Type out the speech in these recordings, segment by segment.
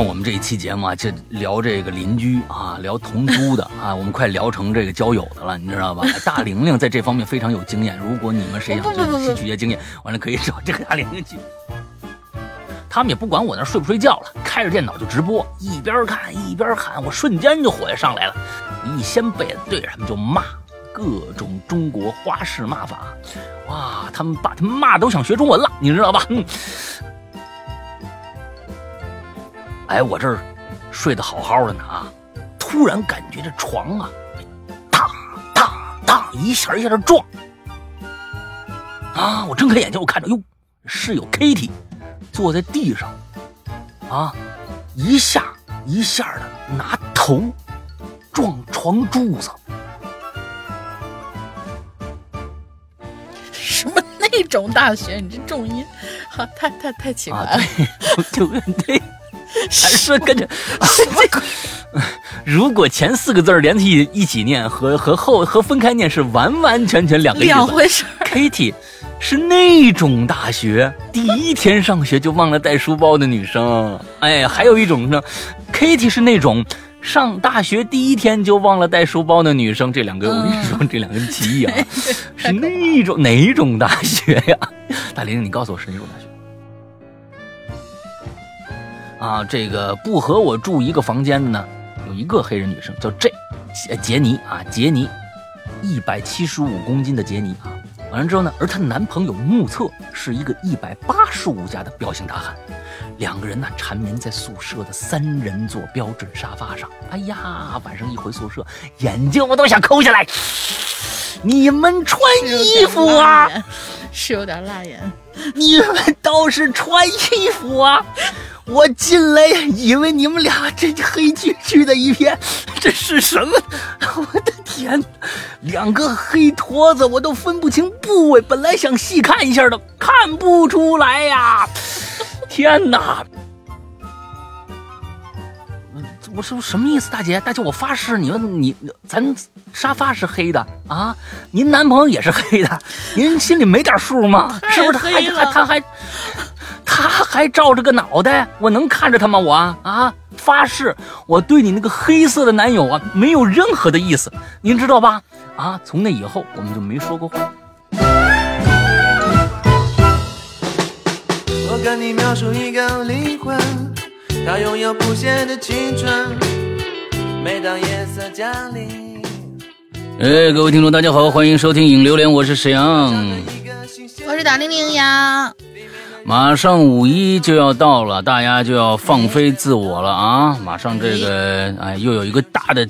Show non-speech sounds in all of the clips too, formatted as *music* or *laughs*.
看我们这一期节目啊，就聊这个邻居啊，聊同租的啊，*laughs* 我们快聊成这个交友的了，你知道吧？*laughs* 大玲玲在这方面非常有经验，如果你们谁想吸取些经验，完了可以找这个大玲玲去。他们也不管我那睡不睡觉了，开着电脑就直播，一边看一边喊，我瞬间就火就上来了，一掀被子对着他们就骂，各种中国花式骂法，哇，他们把他们骂都想学中文了，你知道吧？嗯。哎，我这儿睡得好好的呢啊，突然感觉这床啊，当当当一下一下的撞啊！我睁开眼睛，我看着哟，室友 Kitty 坐在地上啊，一下一下的拿头撞床柱子。什么那种大学？你这重音，哈，太太太奇怪了。对对。*laughs* 还是跟着，如果前四个字连起一起念，和和后和分开念是完完全全两个。两回事。Kitty 是那种大学第一天上学就忘了带书包的女生。哎，还有一种呢，Kitty 是那种上大学第一天就忘了带书包的女生。这两个我跟你说，这两个歧义啊，是那种哪种大学呀？大玲，你告诉我是哪种大学？啊，这个不和我住一个房间的呢，有一个黑人女生叫 J，杰杰尼啊，杰尼，一百七十五公斤的杰尼啊，完了之后呢，而她男朋友目测是一个一百八十五加的彪形大汉，两个人呢缠绵在宿舍的三人座标准沙发上，哎呀，晚上一回宿舍，眼睛我都想抠下来。你们穿衣服啊，是有点辣眼，你们倒是穿衣服啊。我进来以为你们俩这黑黢黢的一片，这是什么？我的天，两个黑坨子，我都分不清部位。本来想细看一下的，看不出来呀！天哪！我是什么意思，大姐？大姐，我发誓，你们你咱沙发是黑的啊，您男朋友也是黑的，您心里没点数吗？是不是？他还他还。他还照着个脑袋，我能看着他吗？我啊，发誓，我对你那个黑色的男友啊，没有任何的意思，您知道吧？啊，从那以后我们就没说过话。跟你描述一个灵魂，它拥有不谢的青春。每当夜色降临，哎，各位听众，大家好，欢迎收听《影榴莲》，我是沈阳，我是大玲玲呀。马上五一就要到了，大家就要放飞自我了啊！马上这个，哎，又有一个大的。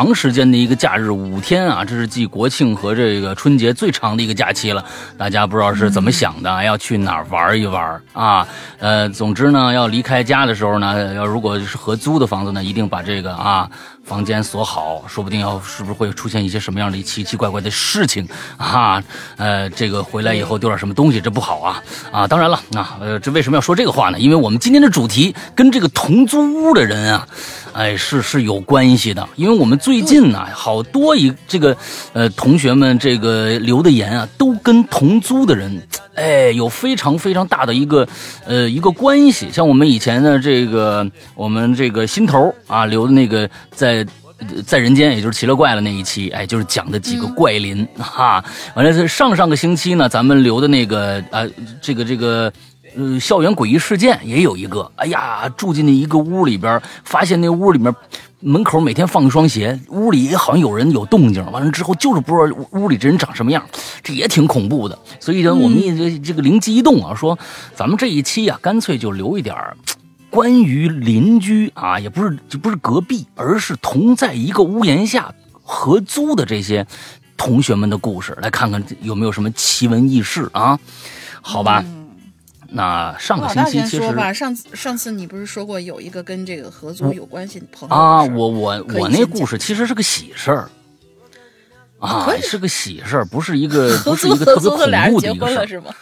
长时间的一个假日，五天啊，这是继国庆和这个春节最长的一个假期了。大家不知道是怎么想的，要去哪儿玩一玩啊？呃，总之呢，要离开家的时候呢，要如果是合租的房子呢，一定把这个啊房间锁好，说不定要是不是会出现一些什么样的奇奇怪怪的事情啊？呃，这个回来以后丢点什么东西，这不好啊啊！当然了，那呃，这为什么要说这个话呢？因为我们今天的主题跟这个同租屋的人啊。哎，是是有关系的，因为我们最近呢，好多一这个，呃，同学们这个留的言啊，都跟同租的人，哎，有非常非常大的一个，呃，一个关系。像我们以前的这个，我们这个心头啊留的那个，在在人间，也就是奇了怪了那一期，哎，就是讲的几个怪林哈。完了是上上个星期呢，咱们留的那个，呃，这个这个。呃，校园诡异事件也有一个。哎呀，住进那一个屋里边，发现那屋里面门口每天放一双鞋，屋里好像有人有动静。完了之后，就是不知道屋里这人长什么样，这也挺恐怖的。所以呢，我们这这个灵机一动啊，说咱们这一期啊，干脆就留一点关于邻居啊，也不是就不是隔壁，而是同在一个屋檐下合租的这些同学们的故事，来看看有没有什么奇闻异事啊？好吧。那上个星期其实吧，上次上次你不是说过有一个跟这个合租有关系的朋友啊？我我我那故事其实是个喜事儿啊，是个喜事儿，不是一个 *laughs* 不是一个特别恐怖的一个事儿是吗？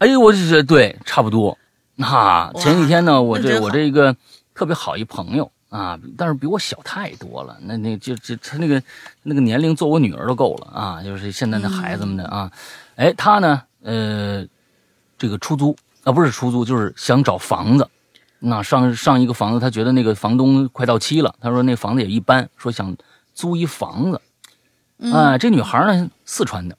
哎呦，我这对差不多。那前几天呢，我这我这一个特别好一朋友啊，但是比我小太多了。那那就就他那个那个年龄做我女儿都够了啊，就是现在那孩子们的啊。哎，他呢，呃。这个出租啊，不是出租，就是想找房子，那上上一个房子，他觉得那个房东快到期了，他说那房子也一般，说想租一房子。啊，这女孩呢，四川的，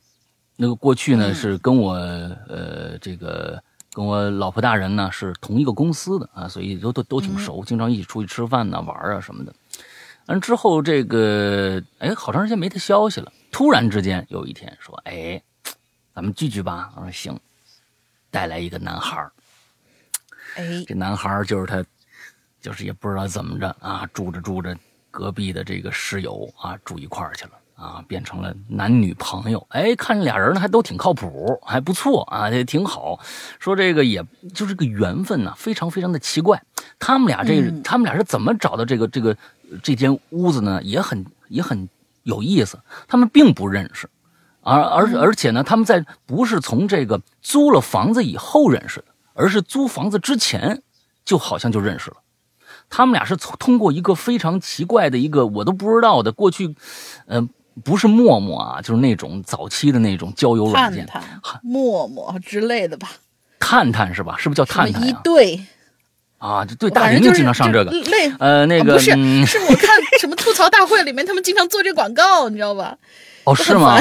那个过去呢是跟我呃这个跟我老婆大人呢是同一个公司的啊，所以都都都挺熟，经常一起出去吃饭呢玩啊什么的。完之后这个哎，好长时间没他消息了，突然之间有一天说，哎，咱们聚聚吧。我说行，带来一个男孩哎，这男孩就是他，就是也不知道怎么着啊，住着住着，隔壁的这个室友啊住一块儿去了。啊，变成了男女朋友，哎，看着俩人呢还都挺靠谱，还不错啊，也挺好。说这个也就是个缘分呢，非常非常的奇怪。他们俩这他们俩是怎么找到这个这个这间屋子呢？也很也很有意思。他们并不认识，而而而且呢，他们在不是从这个租了房子以后认识的，而是租房子之前就好像就认识了。他们俩是从通过一个非常奇怪的一个我都不知道的过去，嗯。不是陌陌啊，就是那种早期的那种交友软件，探探、陌陌之类的吧。探探是吧？是不是叫探探一对啊，对，大人就经常上这个。类呃，那个不是，是我看什么吐槽大会里面，他们经常做这广告，你知道吧？哦，是吗？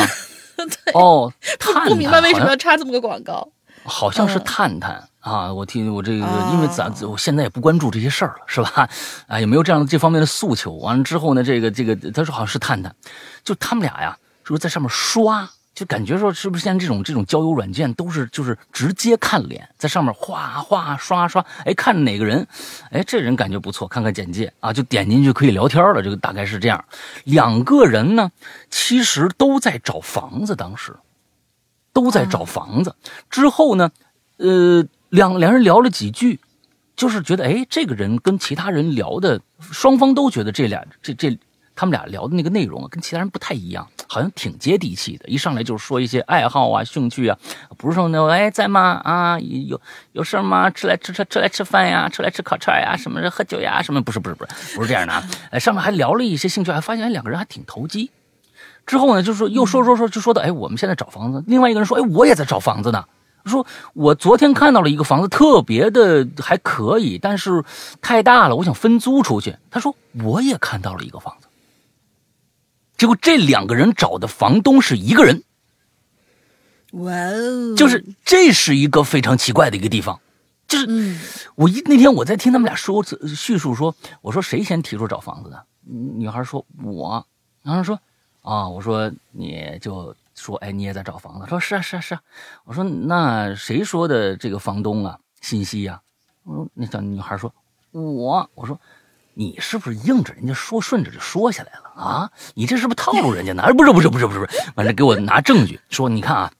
*laughs* 对。哦，*laughs* 不明白为什么要插这么个广告。好像是探探啊，我听我这个，因为咱我现在也不关注这些事儿了，是吧？啊，也没有这样的这方面的诉求。完了之后呢，这个这个，他说好像是探探，就他们俩呀，就是在上面刷，就感觉说是不是现在这种这种交友软件都是就是直接看脸，在上面哗哗刷刷，哎，看哪个人，哎，这人感觉不错，看看简介啊，就点进去可以聊天了。这个大概是这样，两个人呢，其实都在找房子，当时。都在找房子，之后呢，呃，两两人聊了几句，就是觉得，哎，这个人跟其他人聊的，双方都觉得这俩这这他们俩聊的那个内容啊，跟其他人不太一样，好像挺接地气的。一上来就是说一些爱好啊、兴趣啊，不是说那哎在吗？啊，有有事吗？吃来吃吃吃来吃饭呀，吃来吃烤串呀，什么喝酒呀，什么不是不是不是不是这样的？哎，*laughs* 上面还聊了一些兴趣，还发现两个人还挺投机。之后呢，就说又说说说，就说到哎，我们现在找房子。另外一个人说，哎，我也在找房子呢。说我昨天看到了一个房子，特别的还可以，但是太大了，我想分租出去。他说我也看到了一个房。结果这两个人找的房东是一个人。哇哦！就是这是一个非常奇怪的一个地方。就是我一那天我在听他们俩说叙述说，我说谁先提出找房子的？女孩说我，然后说。啊，我说你就说，哎，你也在找房子？说是啊，是啊，是啊。我说那谁说的这个房东啊？信息呀？我说那小女孩说，我。我说你是不是硬着人家说，顺着就说下来了啊？你这是不是套路人家呢？哎，不是，不是，不是，不是，不是。完了，给我拿证据，说你看啊，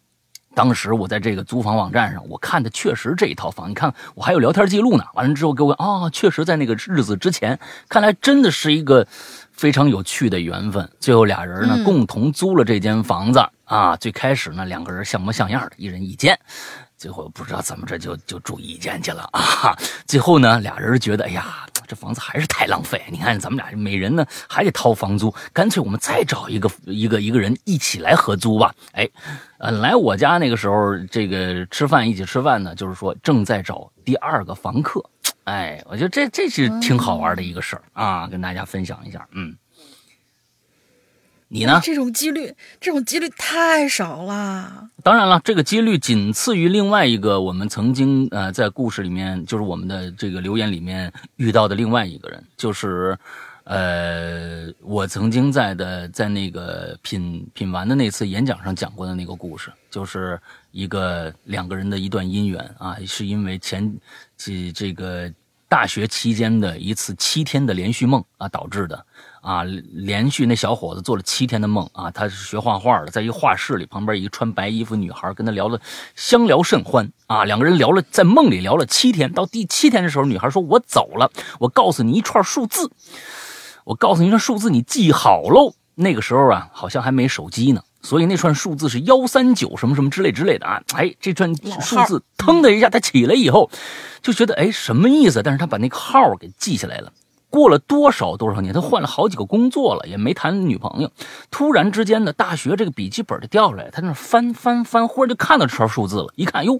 当时我在这个租房网站上，我看的确实这一套房。你看我还有聊天记录呢。完了之后给我啊，确实在那个日子之前，看来真的是一个。非常有趣的缘分，最后俩人呢共同租了这间房子啊。最开始呢两个人像模像样的，一人一间，最后不知道怎么着就就住一间去了 *laughs* 啊。最后呢俩人觉得，哎呀，这房子还是太浪费。你看咱们俩每人呢还得掏房租，干脆我们再找一个一个一个人一起来合租吧。哎，呃，来我家那个时候，这个吃饭一起吃饭呢，就是说正在找第二个房客。哎，我觉得这这是挺好玩的一个事儿啊，跟大家分享一下。嗯，你呢？这种几率，这种几率太少了。当然了，这个几率仅次于另外一个我们曾经呃在故事里面，就是我们的这个留言里面遇到的另外一个人，就是呃我曾经在的在那个品品完的那次演讲上讲过的那个故事，就是一个两个人的一段姻缘啊，是因为前。几这个大学期间的一次七天的连续梦啊导致的啊，连续那小伙子做了七天的梦啊，他是学画画的，在一个画室里，旁边一个穿白衣服女孩跟他聊了，相聊甚欢啊，两个人聊了，在梦里聊了七天，到第七天的时候，女孩说：“我走了，我告诉你一串数字，我告诉你一串数字，你记好喽。”那个时候啊，好像还没手机呢。所以那串数字是幺三九什么什么之类之类的啊！哎，这串数字腾的一下，他起来以后就觉得哎什么意思？但是他把那个号给记下来了。过了多少多少年，他换了好几个工作了，也没谈女朋友。突然之间呢，大学这个笔记本就掉下来，他那翻翻翻，忽然就看到这串数字了。一看，哟，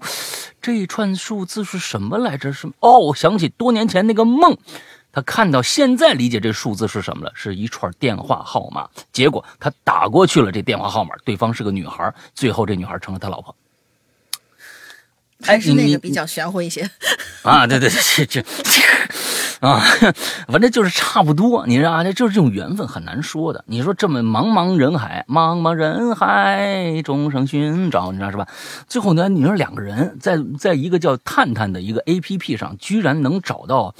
这一串数字是什么来着？是哦，我想起多年前那个梦。他看到现在理解这数字是什么了，是一串电话号码。结果他打过去了，这电话号码对方是个女孩，最后这女孩成了他老婆。还是那个比较玄乎一些 *laughs* 啊！对对对，这这啊，*laughs* 反正就是差不多。你知道啊，这就是这种缘分很难说的。你说这么茫茫人海，茫茫人海，众生寻找，你知道是吧？最后呢，你说两个人在在一个叫探探的一个 A P P 上，居然能找到。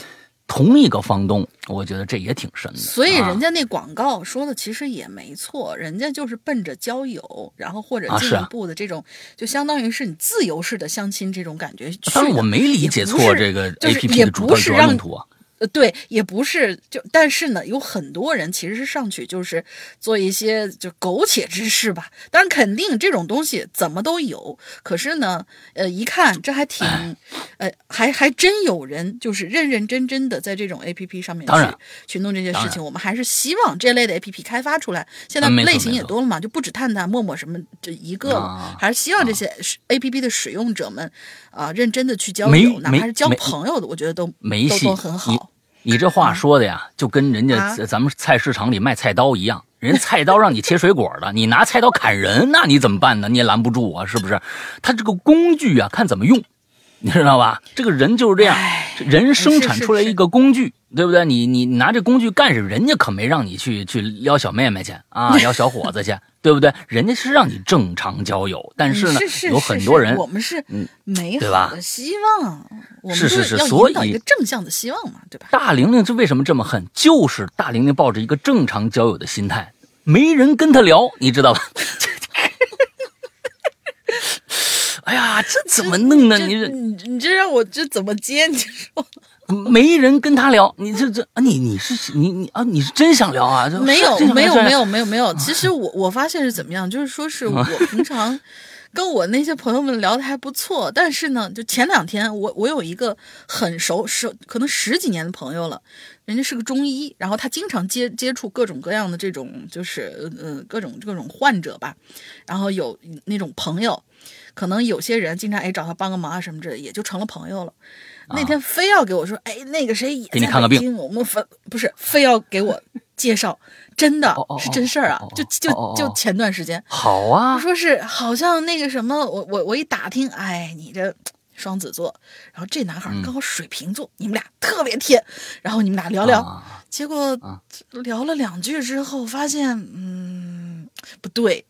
同一个房东，我觉得这也挺神的。所以人家那广告说的其实也没错，人家就是奔着交友，然后或者进一步的这种，就相当于是你自由式的相亲这种感觉。但是我没理解错这个 A P P 的主主要用途啊。对，也不是就，但是呢，有很多人其实是上去就是做一些就苟且之事吧。当然，肯定这种东西怎么都有。可是呢，呃，一看这还挺，呃，还还真有人就是认认真真的在这种 A P P 上面去去弄这些事情。我们还是希望这类的 A P P 开发出来。现在类型也多了嘛，就不止探探、陌陌什么这一个了。还是希望这些 A P P 的使用者们啊，认真的去交友，哪怕是交朋友的，我觉得都都都很好。你这话说的呀，就跟人家咱们菜市场里卖菜刀一样，人菜刀让你切水果的，你拿菜刀砍人，那你怎么办呢？你也拦不住啊，是不是？他这个工具啊，看怎么用。你知道吧？这个人就是这样，人生产出来一个工具，对不对？你你拿这工具干什么？人家可没让你去去撩小妹妹去啊，*laughs* 撩小伙子去，对不对？人家是让你正常交友。但是呢，有很多人，我们是美好的希望，是是是，所以一个正向的希望嘛，对吧？大玲玲这为什么这么恨？就是大玲玲抱着一个正常交友的心态，没人跟她聊，你知道吧？*laughs* 哎呀，这怎么弄呢？你这你你这让我这怎么接？你说没人跟他聊，你这这啊，你你是你你啊，你是真想聊啊？没有没有没有没有没有。其实我我发现是怎么样，就是说是我平常 *laughs* 跟我那些朋友们聊的还不错，但是呢，就前两天我我有一个很熟熟可能十几年的朋友了，人家是个中医，然后他经常接接触各种各样的这种就是呃各种各种患者吧，然后有那种朋友。可能有些人经常哎找他帮个忙啊什么的，也就成了朋友了。那天非要给我说，哎，那个谁也在北京，我们非不是非要给我介绍，*laughs* 真的是真事儿啊！就就就前段时间，好啊，说是好像那个什么，我我我一打听，哎，你这双子座，然后这男孩刚好水瓶座，你们俩特别贴，然后你们俩聊聊，结果聊了两句之后，发现嗯不对。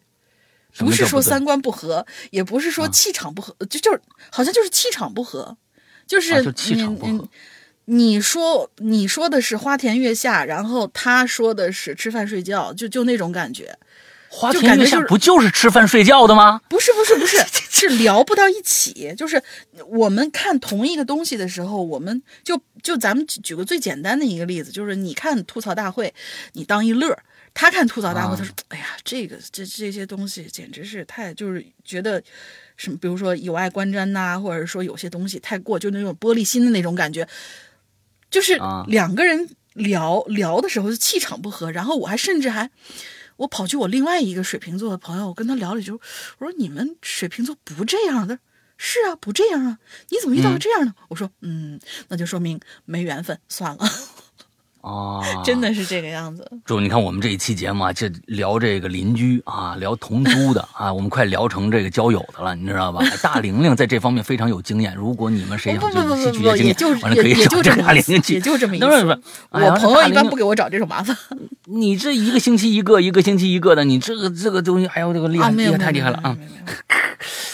不是说三观不合，也不是说气场不合，就就是好像就是气场不合，就是你你你说你说的是花田月下，然后他说的是吃饭睡觉，就就那种感觉。花田月下不就是吃饭睡觉的吗？*laughs* 不是不是不是，*laughs* 是聊不到一起。就是我们看同一个东西的时候，我们就就咱们举个最简单的一个例子，就是你看吐槽大会，你当一乐。他看吐槽大会，他说：“哎呀，这个这这些东西简直是太，就是觉得什么，比如说有碍观瞻呐，或者说有些东西太过，就那种玻璃心的那种感觉。就是两个人聊聊的时候就，气场不合。然后我还甚至还，我跑去我另外一个水瓶座的朋友，我跟他聊了一句，我说你们水瓶座不这样的，是啊，不这样啊，你怎么遇到这样的？我说，嗯，那就说明没缘分，算了。” *laughs* 哦，*laughs* 真的是这个样子。*laughs* 就，你看我们这一期节目啊，就聊这个邻居啊，聊同租的 *laughs* 啊，我们快聊成这个交友的了，你知道吧？大玲玲在这方面非常有经验。如果你们谁想吸取经验，完了可以找这大玲玲去。也就这么一次。不是不是，我朋友一般不给我找这种麻烦。你这一个星期一个，一个星期一个的，你这个这个东西，哎呦，这个厉害，厉害太厉害了啊！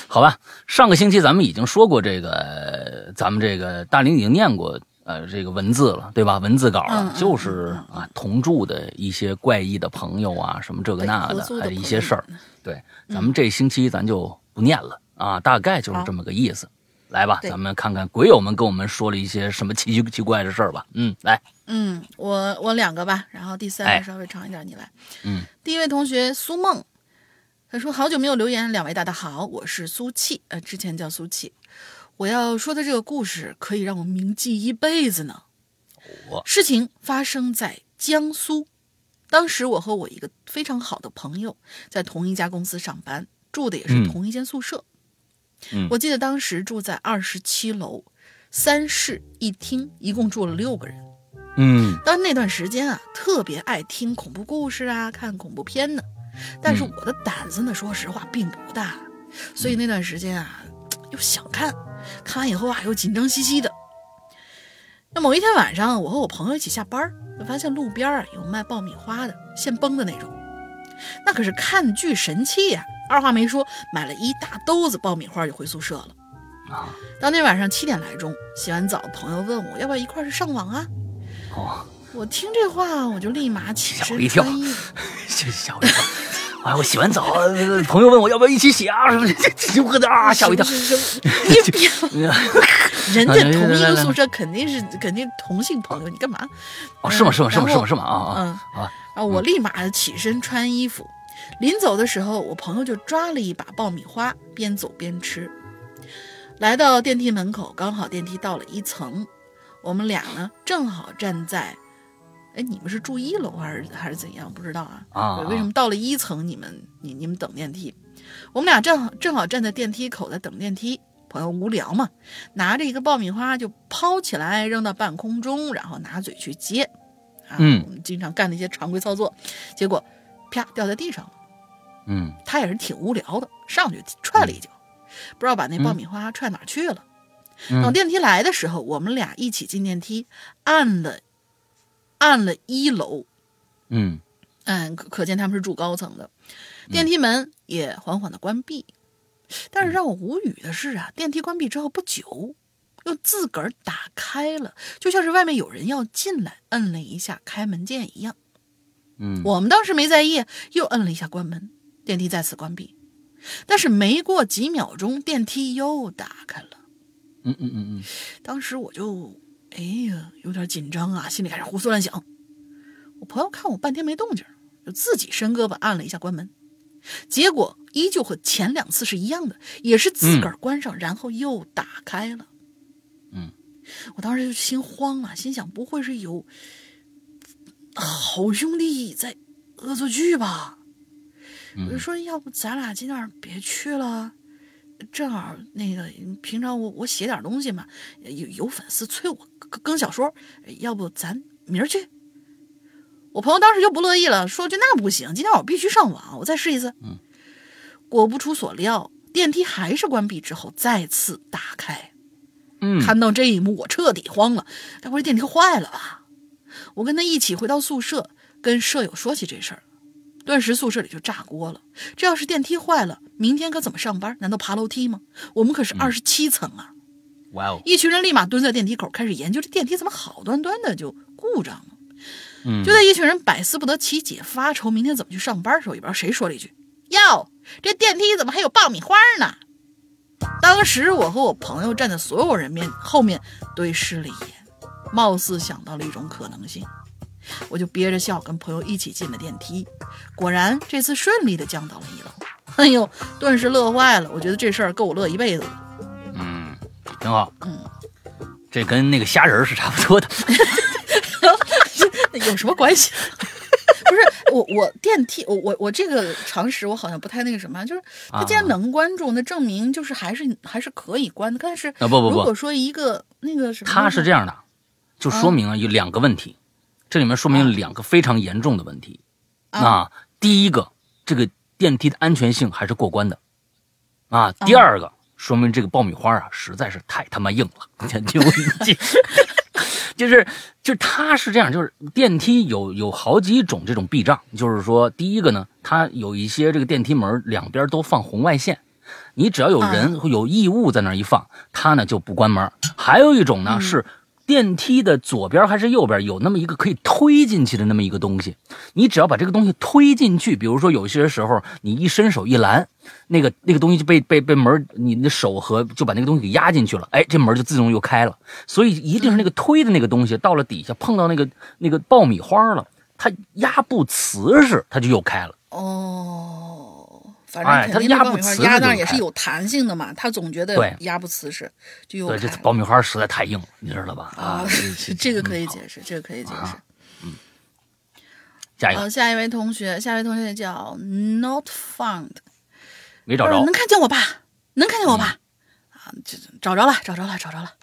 好吧，上个星期咱们已经说过这个，咱们这个大玲已经念过。呃，这个文字了，对吧？文字稿了就是啊，同住的一些怪异的朋友啊，什么这个那的，还有一些事儿。对，咱们这星期咱就不念了啊，大概就是这么个意思。来吧，咱们看看鬼友们跟我们说了一些什么奇奇奇怪的事儿吧。嗯，来，嗯，我我两个吧，然后第三个稍微长一点，你来。嗯，第一位同学苏梦，他说好久没有留言，两位大大好，我是苏气，呃，之前叫苏气。我要说的这个故事可以让我铭记一辈子呢。事情发生在江苏，当时我和我一个非常好的朋友在同一家公司上班，住的也是嗯同一间宿舍。嗯我记得当时住在二十七楼，三室一厅，一共住了六个人。嗯当那段时间啊，特别爱听恐怖故事啊，看恐怖片呢。但是嗯我的胆子呢，说实话并不大，所以那段时间啊，又想看，看完以后啊，又紧张兮兮的。那某一天晚上，我和我朋友一起下班儿，就发现路边啊有卖爆米花的，现崩的那种，那可是看剧神器呀、二话没说，买了一大兜子爆米花就回宿舍了。啊当天晚上七点来钟，洗完澡，朋友问我要不要一块儿去上网啊？哦，我听这话，我就立马起身跳穿衣吓我一跳！*laughs* 哎，我洗完澡，呃朋友问我要不要一起洗啊？什么这这我的啊，吓我一跳！你别，人家同一个宿舍肯定是肯定同性朋友，你干嘛？哦，是吗？是吗？是吗？是吗？是吗？啊啊嗯啊！啊！我立马起身穿衣服，临走的时候，我朋友就抓了一把爆米花，边走边吃。来到电梯门口，刚好电梯到了一层，我们俩呢正好站在，哎，你们是住一楼还是还是怎样？不知道啊。啊为什么到了一层你们你你们等电梯？我们俩正好正好站在电梯口在等电梯。朋友无聊嘛，拿着一个爆米花就抛起来扔到半空中，然后拿嘴去接。啊，嗯我们经常干的一些常规操作，结果啪掉在地上了。嗯他也是挺无聊的，上去踹了一脚，不知道把那爆米花踹哪儿去了。等嗯电梯来的时候，我们俩一起进电梯，按了按了一楼，嗯嗯，可可见他们是住高层的。电梯门也缓缓的关闭，但是让我无语的是啊，电梯关闭之后不久，又自个儿打开了，就像是外面有人要进来，摁了一下开门键一样。嗯我们当时没在意，又摁了一下关门，电梯再次关闭。但是没过几秒钟，电梯又打开了。嗯嗯嗯嗯当时我就，哎呀，有点紧张啊，心里开始胡思乱想。我朋友看我半天没动静，就自己伸胳膊按了一下关门，结果依旧和前两次是一样的，也是自个儿关上，然后又打开了。嗯，我当时就心慌了，心想不会是有好兄弟在恶作剧吧？我就说，要不咱俩今晚别去了。正好那个平常我我写点东西嘛，有有粉丝催我更更小说，要不咱明儿去？我朋友当时就不乐意了，说句那不行，今天我必须上网，我再试一次。嗯，果不出所料，电梯还是关闭之后再次打开。嗯，看到这一幕，我彻底慌了，该不会电梯坏了吧？我跟他一起回到宿舍，跟舍友说起这事儿，顿时宿舍里就炸锅了。这要是电梯坏了，明天可怎么上班？难道爬楼梯吗？我们可是二十七层啊！哇哦，一群人立马蹲在电梯口，开始研究这电梯怎么好端端的就故障了。嗯，就在一群人百思不得其解、发愁明天怎么去上班的时候，也不知道谁说了一句：“哟，这电梯怎么还有爆米花呢？”当时我和我朋友站在所有人面后面对视了一眼，貌似想到了一种可能性，我就憋着笑跟朋友一起进了电梯。果然这次顺利的降到了一楼，哎呦，顿时乐坏了。我觉得这事儿够我乐一辈子了。嗯，挺好。嗯，这跟那个虾仁是差不多的。*laughs* 有什么关系？*laughs* 不是我，我电梯，我我我这个常识我好像不太那个什么，就是他既然啊能关住，那证明就是还是还是可以关的。但是啊不不不如果说一个那个什么，他是这样的，就说明啊有两个问题，这里面说明两个非常严重的问题。啊啊，第一个，这个电梯的安全性还是过关的。啊，第二个，说明这个爆米花啊实在是太他妈硬了，*laughs* *laughs* 就是就是它是这样，就是电梯有有好几种这种避障，就是说第一个呢，它有一些这个电梯门两边都放红外线。你只要有人有异物在那儿一放，它呢就不关门。还有一种呢、是电梯的左边还是右边有那么一个可以推进去的那么一个东西，你只要把这个东西推进去，比如说有些时候你一伸手一拦，那个那个东西就被被被门，你的手和就把那个东西给压进去了，哎，这门就自动又开了。所以一定是那个推的那个东西到了底下碰到那个那个爆米花了，它压不瓷实，它就又开了。哦，反正哎肯定压不那爆米花压瓷实就开那儿也是有弹性的嘛，他总觉得压不瓷实，就有对，这爆米花实在太硬了，你知道吧？啊 *laughs* 这，个可以解释，这个可以解释。下一个好，下一位同学，下一位同学叫 Not Found，没找着呃能，看见我吧？能看见我吧？啊，这找着了，找着了，找着了。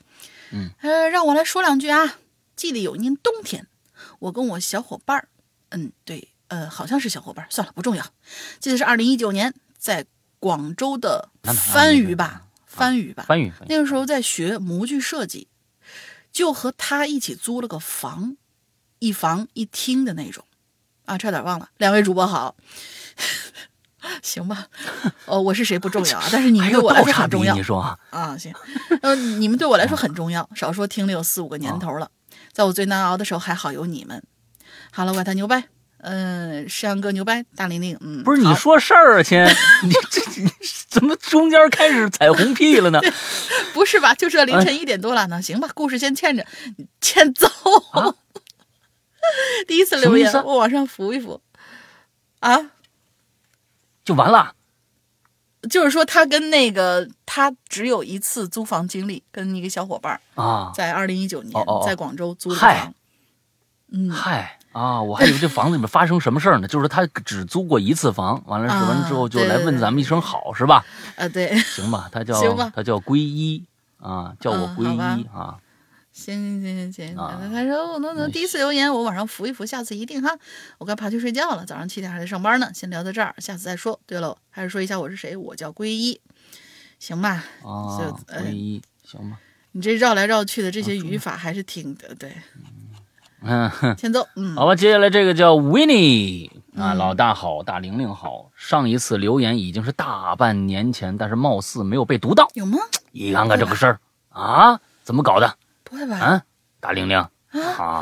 嗯，呃，让我来说两句啊。记得有一年冬天，我跟我小伙伴儿，嗯，对，呃，好像是小伙伴，算了，不重要。记得是二零一九年，在广州的番禺吧，番禺吧，番禺那个时候在学模具设计，就和他一起租了个房，一房一厅的那种，啊，差点忘了。两位主播好，*laughs* 行吧？哦，我是谁不重要啊，但是你们对我来说很重要你说啊？啊。行，呃，你们对我来说很重要，少说听了有四五个年头了，在我最难熬的时候，还好有你们。好了，外滩牛掰，嗯、山羊哥牛掰，大玲玲，嗯，不是你说事儿啊，亲，*laughs* 你这你怎么中间开始彩虹屁了呢？*laughs* 不是吧？就这凌哎晨一点多了呢，行吧，故事先欠着，你欠揍。*laughs* 第一次留言我往上扶一扶。啊，就完了？就是说他跟那个他只有一次租房经历，跟一个小伙伴儿啊？在二零一九年在广州租的嗨房。嗯，嗨啊，我还以为这房子里面发生什么事儿呢，就是他只租过一次房，完了是完了之后就来问咱们一声好是吧？啊，对，*laughs* 行吧，他叫他叫皈依啊，叫我嗯皈依啊。行行行行行，啊他说那那那第一次留言我往上扶一扶，下次一定哈。我该爬去睡觉了，早上七点还得上班呢，先聊到这儿，下次再说。对了，还是说一下我是谁，我叫皈依，行吧？啊就，呃皈依，行吧。你这绕来绕去的这些语法还是挺的，对，嗯，哼欠揍，嗯，好吧，接下来这个叫 Winnie 啊，老大好，大玲玲好。上一次留言已经是大半年前，但是貌似没有被读到。有吗？你看看这个事儿啊，怎么搞的不会吧？啊？大玲玲啊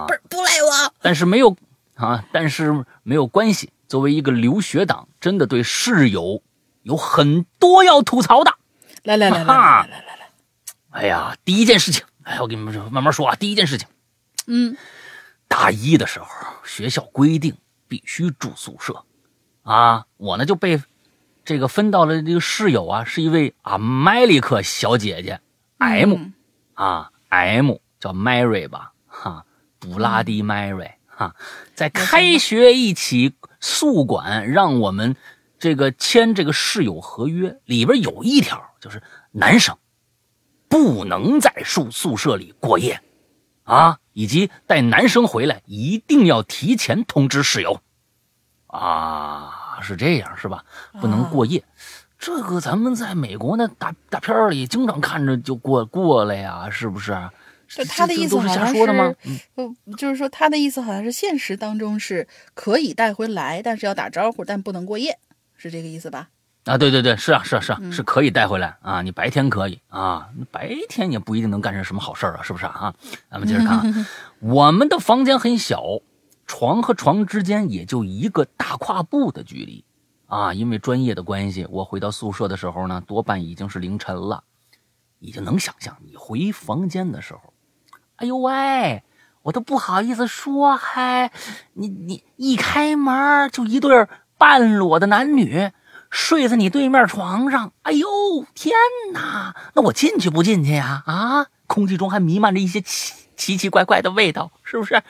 不，是不赖我，但是没有啊，但是没有关系。作为一个留学党，真的对室友有很多要吐槽的。来来来来哈来来来来，哎呀，第一件事情，哎，我跟你们说，慢慢说啊。第一件事情，嗯，大一的时候，学校规定必须住宿舍，啊，我呢就被这个分到了这个室友啊，是一位啊麦利克小姐姐，M、嗯啊 M 叫 Mary 吧，哈，布拉迪 Mary 哈，在开学一起宿管，让我们这个签这个室友合约，里边有一条就是男生不能在宿宿舍里过夜。啊，以及带男生回来一定要提前通知室友，啊，是这样是吧？不能过夜。这个咱们在美国那大大片里经常看着就过过了呀，是不是？就他的意思是好像瞎说的吗？就是说他的意思好像是现实当中是可以带回来，但是要打招呼，但不能过夜，是这个意思吧？啊，对对对，是啊是啊是啊，嗯是可以带回来啊。你白天可以啊，白天也不一定能干成什么好事儿啊，是不是啊？咱们接着看啊，*laughs* 我们的房间很小，床和床之间也就一个大跨步的距离啊。因为专业的关系，我回到宿舍的时候呢，多半已经是凌晨了。你就能想象，你回房间的时候，哎呦喂，我都不好意思说，嗨你你一开门就一对半裸的男女睡在你对面床上，哎呦天哪！那我进去不进去呀？啊，空气中还弥漫着一些奇奇奇怪怪的味道，是不是？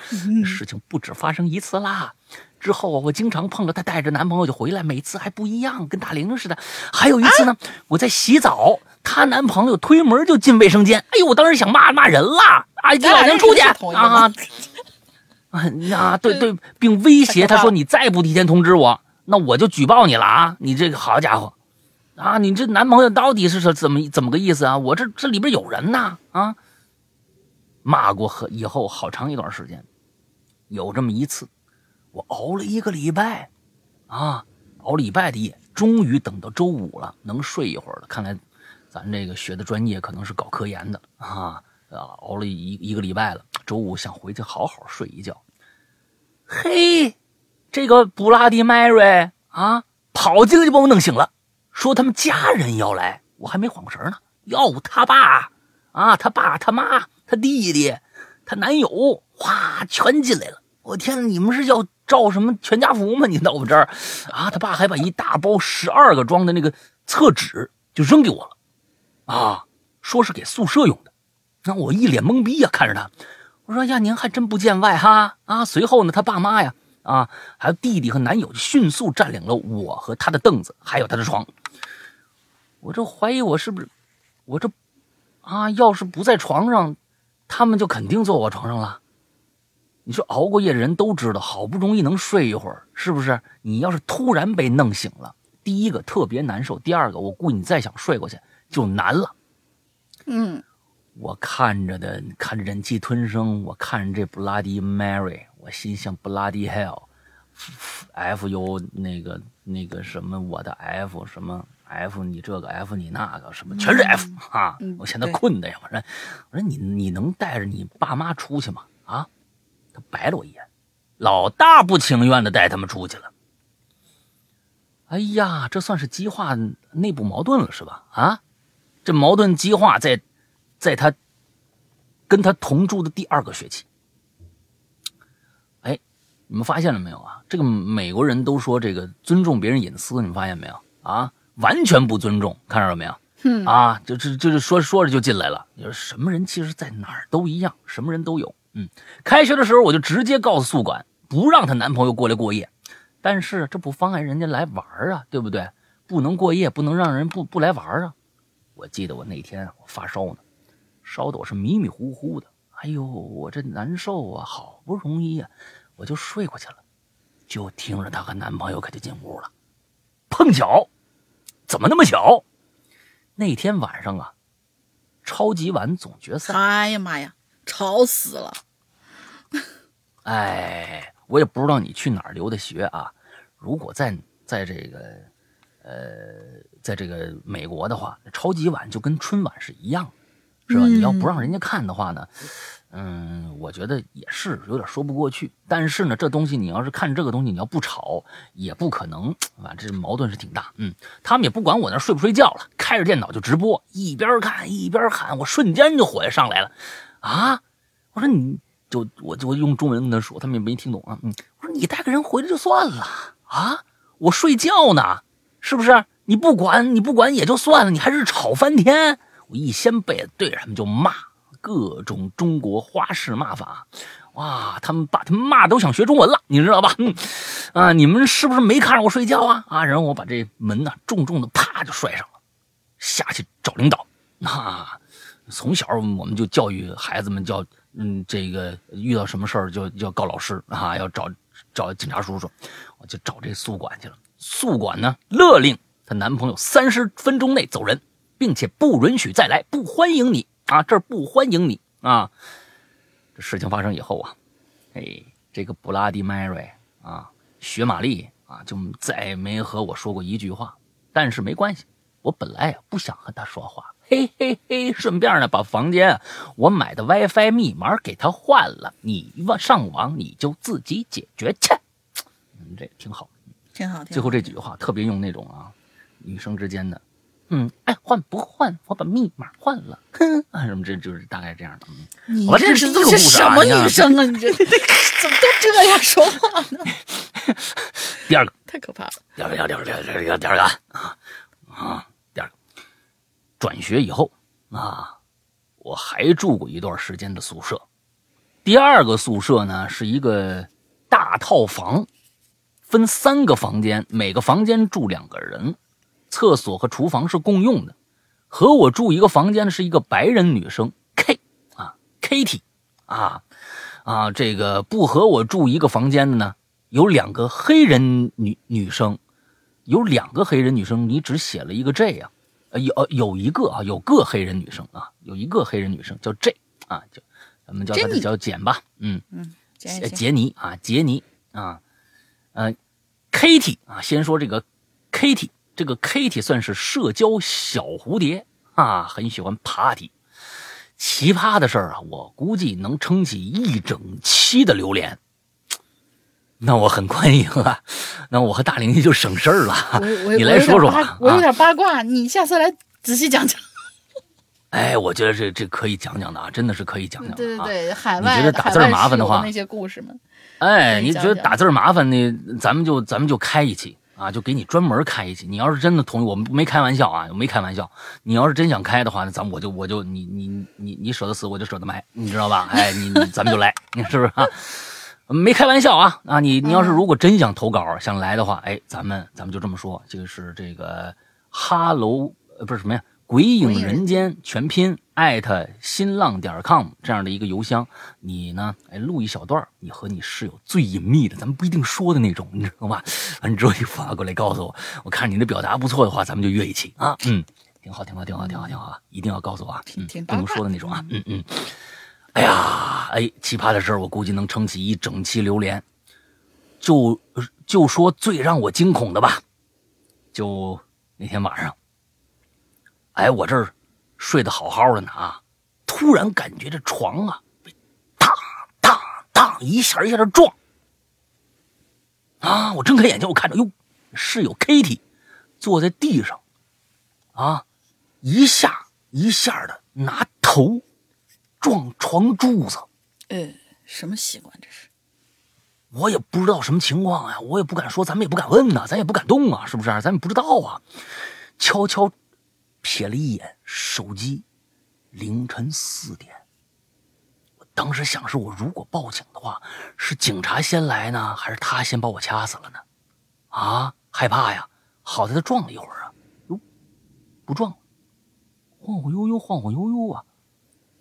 事情不止发生一次啦。之后啊，我经常碰着她带着男朋友就回来，每次还不一样，跟大玲似的。还有一次呢，我在洗澡，她男朋友推门就进卫生间，哎呦，我当时想骂骂人了，啊，你老娘出去啊！啊，对对，*laughs* 并威胁他说：“你再不提前通知我，那我就举报你了啊！你这个好家伙，啊，你这男朋友到底是是怎么怎么个意思啊？我这这里边有人呐啊！”骂过很以后好长一段时间，有这么一次，我熬了一个礼拜，啊，熬礼拜的夜，终于等到周五了，能睡一会儿了。看来咱这个学的专业可能是搞科研的啊，啊，熬了一一个礼拜了，周五想回去好好睡一觉。嘿，这个布拉迪迈瑞啊，跑进来就把我弄醒了，说他们家人要来，我还没缓过神呢。哟，他爸啊，他爸、他妈、他弟弟、他男友，哗，全进来了。我天，你们是要照什么全家福吗？你到我这儿啊？他爸还把一大包十二个装的那个厕纸就扔给我了，啊，说是给宿舍用的。让我一脸懵逼呀，看着他，我说呀，您还真不见外哈啊！随后呢，他爸妈呀，啊，还有弟弟和男友就迅速占领了我和他的凳子，还有他的床。我这怀疑我是不是，我这啊，要是不在床上，他们就肯定坐我床上了。你说熬过夜的人都知道，好不容易能睡一会儿，是不是？你要是突然被弄醒了，第一个特别难受，第二个我估计你再想睡过去就难了。嗯。我看着的，看着忍气吞声。我看着这 Bloody Mary，我心想 Bloody Hell，F U 那个那个什么，我的 F 什么 F，你这个 F 你那个什么，全是 F 啊！我现在困的呀，我说我说你你能带着你爸妈出去吗？啊？他白了我一眼，老大不情愿的带他们出去了。哎呀，这算是激化内部矛盾了是吧？啊，这矛盾激化在。在他跟他同住的第二个学期，哎，你们发现了没有啊？这个美国人都说这个尊重别人隐私，你们发现没有啊？完全不尊重，看着了没有？嗯啊，就就就是说说着就进来了。你说什么人，其实在哪儿都一样，什么人都有。嗯，开学的时候我就直接告诉宿管，不让她男朋友过来过夜。但是这不妨碍人家来玩啊，对不对？不能过夜，不能让人不不来玩啊。我记得我那天我发烧呢。烧的我是迷迷糊糊的，哎呦，我这难受啊！好不容易呀，我就睡过去了，就听着她和男朋友可就进屋了。碰巧，怎么那么巧？那天晚上啊，超级碗总决赛。哎呀妈呀，吵死了！哎，我也不知道你去哪儿留的学啊。如果在在这个，呃，在这个美国的话，超级碗就跟春晚是一样的。是吧？你要不让人家看的话呢，嗯，我觉得也是有点说不过去。但是呢，这东西你要是看这个东西，你要不吵也不可能啊，这矛盾是挺大。嗯，他们也不管我那睡不睡觉了，开着电脑就直播，一边看一边喊，我瞬间就火上来了。啊，我说你就我就用中文跟他说，他们也没听懂啊。嗯，我说你带个人回来就算了啊，我睡觉呢，是不是？你不管你不管也就算了，你还是吵翻天。我一掀被子对着他们就骂，各种中国花式骂法，哇！他们把他们骂都想学中文了，你知道吧？嗯，啊，你们是不是没看着我睡觉啊？啊！然后我把这门呢重重的啪就摔上了，下去找领导。那从小我们就教育孩子们叫，嗯，这个遇到什么事儿就要告老师啊，要找找警察叔叔。我就找这宿管去了，宿管呢勒令她男朋友三十分钟内走人。并且不允许再来，不欢迎你啊！这儿不欢迎你啊！这事情发生以后啊，哎，这个布拉迪迈瑞啊，雪玛丽啊，就再也没和我说过一句话。但是没关系，我本来也不想和他说话，嘿嘿嘿。顺便呢，把房间我买的 WiFi 密码给他换了。你网上网你就自己解决去。嗯，这挺好，挺好。最后这几句话特别用那种啊，女生之间的。嗯，爱换不换？我把密码换了。哼，*laughs* 啊，什么这就是大概这样的。你这是这什么女生啊？你这 *laughs* 怎么都这样说话呢？*laughs* 第二个太可怕了。第二个，第二个，第二个，第二个，第二个啊啊！第二个转学以后啊，我还住过一段时间的宿舍。第二个宿舍呢是一个大套房，分三个房间，每个房间住两个人。厕所和厨房是共用的，和我住一个房间的是一个白人女生 K 啊，Kitty 啊啊，这个不和我住一个房间的呢，有两个黑人女女生，有两个黑人女生，你只写了一个 J 啊，呃有呃有一个啊，有个黑人女生啊，有一个黑人女生叫 J 啊，叫咱们叫她叫简吧，嗯。嗯，杰尼啊，杰尼啊，呃，Kitty 啊，先说这个 Kitty。这个 Kitty 算是社交小蝴蝶啊，很喜欢 party。奇葩的事儿啊，我估计能撑起一整期的榴莲。那我很欢迎啊，那我和大玲玲就省事儿了。*laughs* 你来说说，我有点八卦，你下次来仔细讲讲。哎，我觉得这这可以讲讲的啊，真的是可以讲讲的啊。对对对，海外你觉得打字儿麻烦的话那些故事们，哎，你觉得打字儿麻烦那，咱们就咱们就开一期啊，就给你专门开一期。你要是真的同意，我们没开玩笑啊，我没开玩笑。你要是真想开的话，那咱们我就我就你你你你舍得死，我就舍得埋，你知道吧？哎，你你咱们就来，*laughs* 你是不是啊？没开玩笑啊啊！你你要是如果真想投稿想来的话，哎，咱们咱们就这么说，就是这个哈喽呃不是什么呀，鬼影人间全拼艾特新浪点 com 这样的一个邮箱，你呢？哎录一小段你和你室友最隐秘的，咱们不一定说的那种，你知道吗？完了之后你发过来告诉我，我看你的表达不错的话，咱们就约一期啊，嗯，挺好挺好挺好。挺好挺好。啊，一定要告诉我啊，不能说的那种啊，嗯。嗯。哎呀，哎，奇葩的事儿，我估计能撑起一整期榴莲。就就说最让我惊恐的吧，就那天晚上，哎，我这儿睡得好好的呢啊，突然感觉这床啊被当当当一下一下的撞啊！我睁开眼睛，我看着哟，室友 Kitty 坐在地上啊，一下一下的拿头。撞床柱子，呃，什么习惯这是？我也不知道什么情况呀，我也不敢说，咱们也不敢问呐，咱也不敢动啊，是不是？咱也不知道啊。悄悄瞥了一眼手机，凌晨四点。我当时想，是我如果报警的话，是警察先来呢，还是他先把我掐死了呢？啊，害怕呀！好在他撞了一会儿啊，哟，不撞了，晃晃悠悠，晃晃悠悠啊。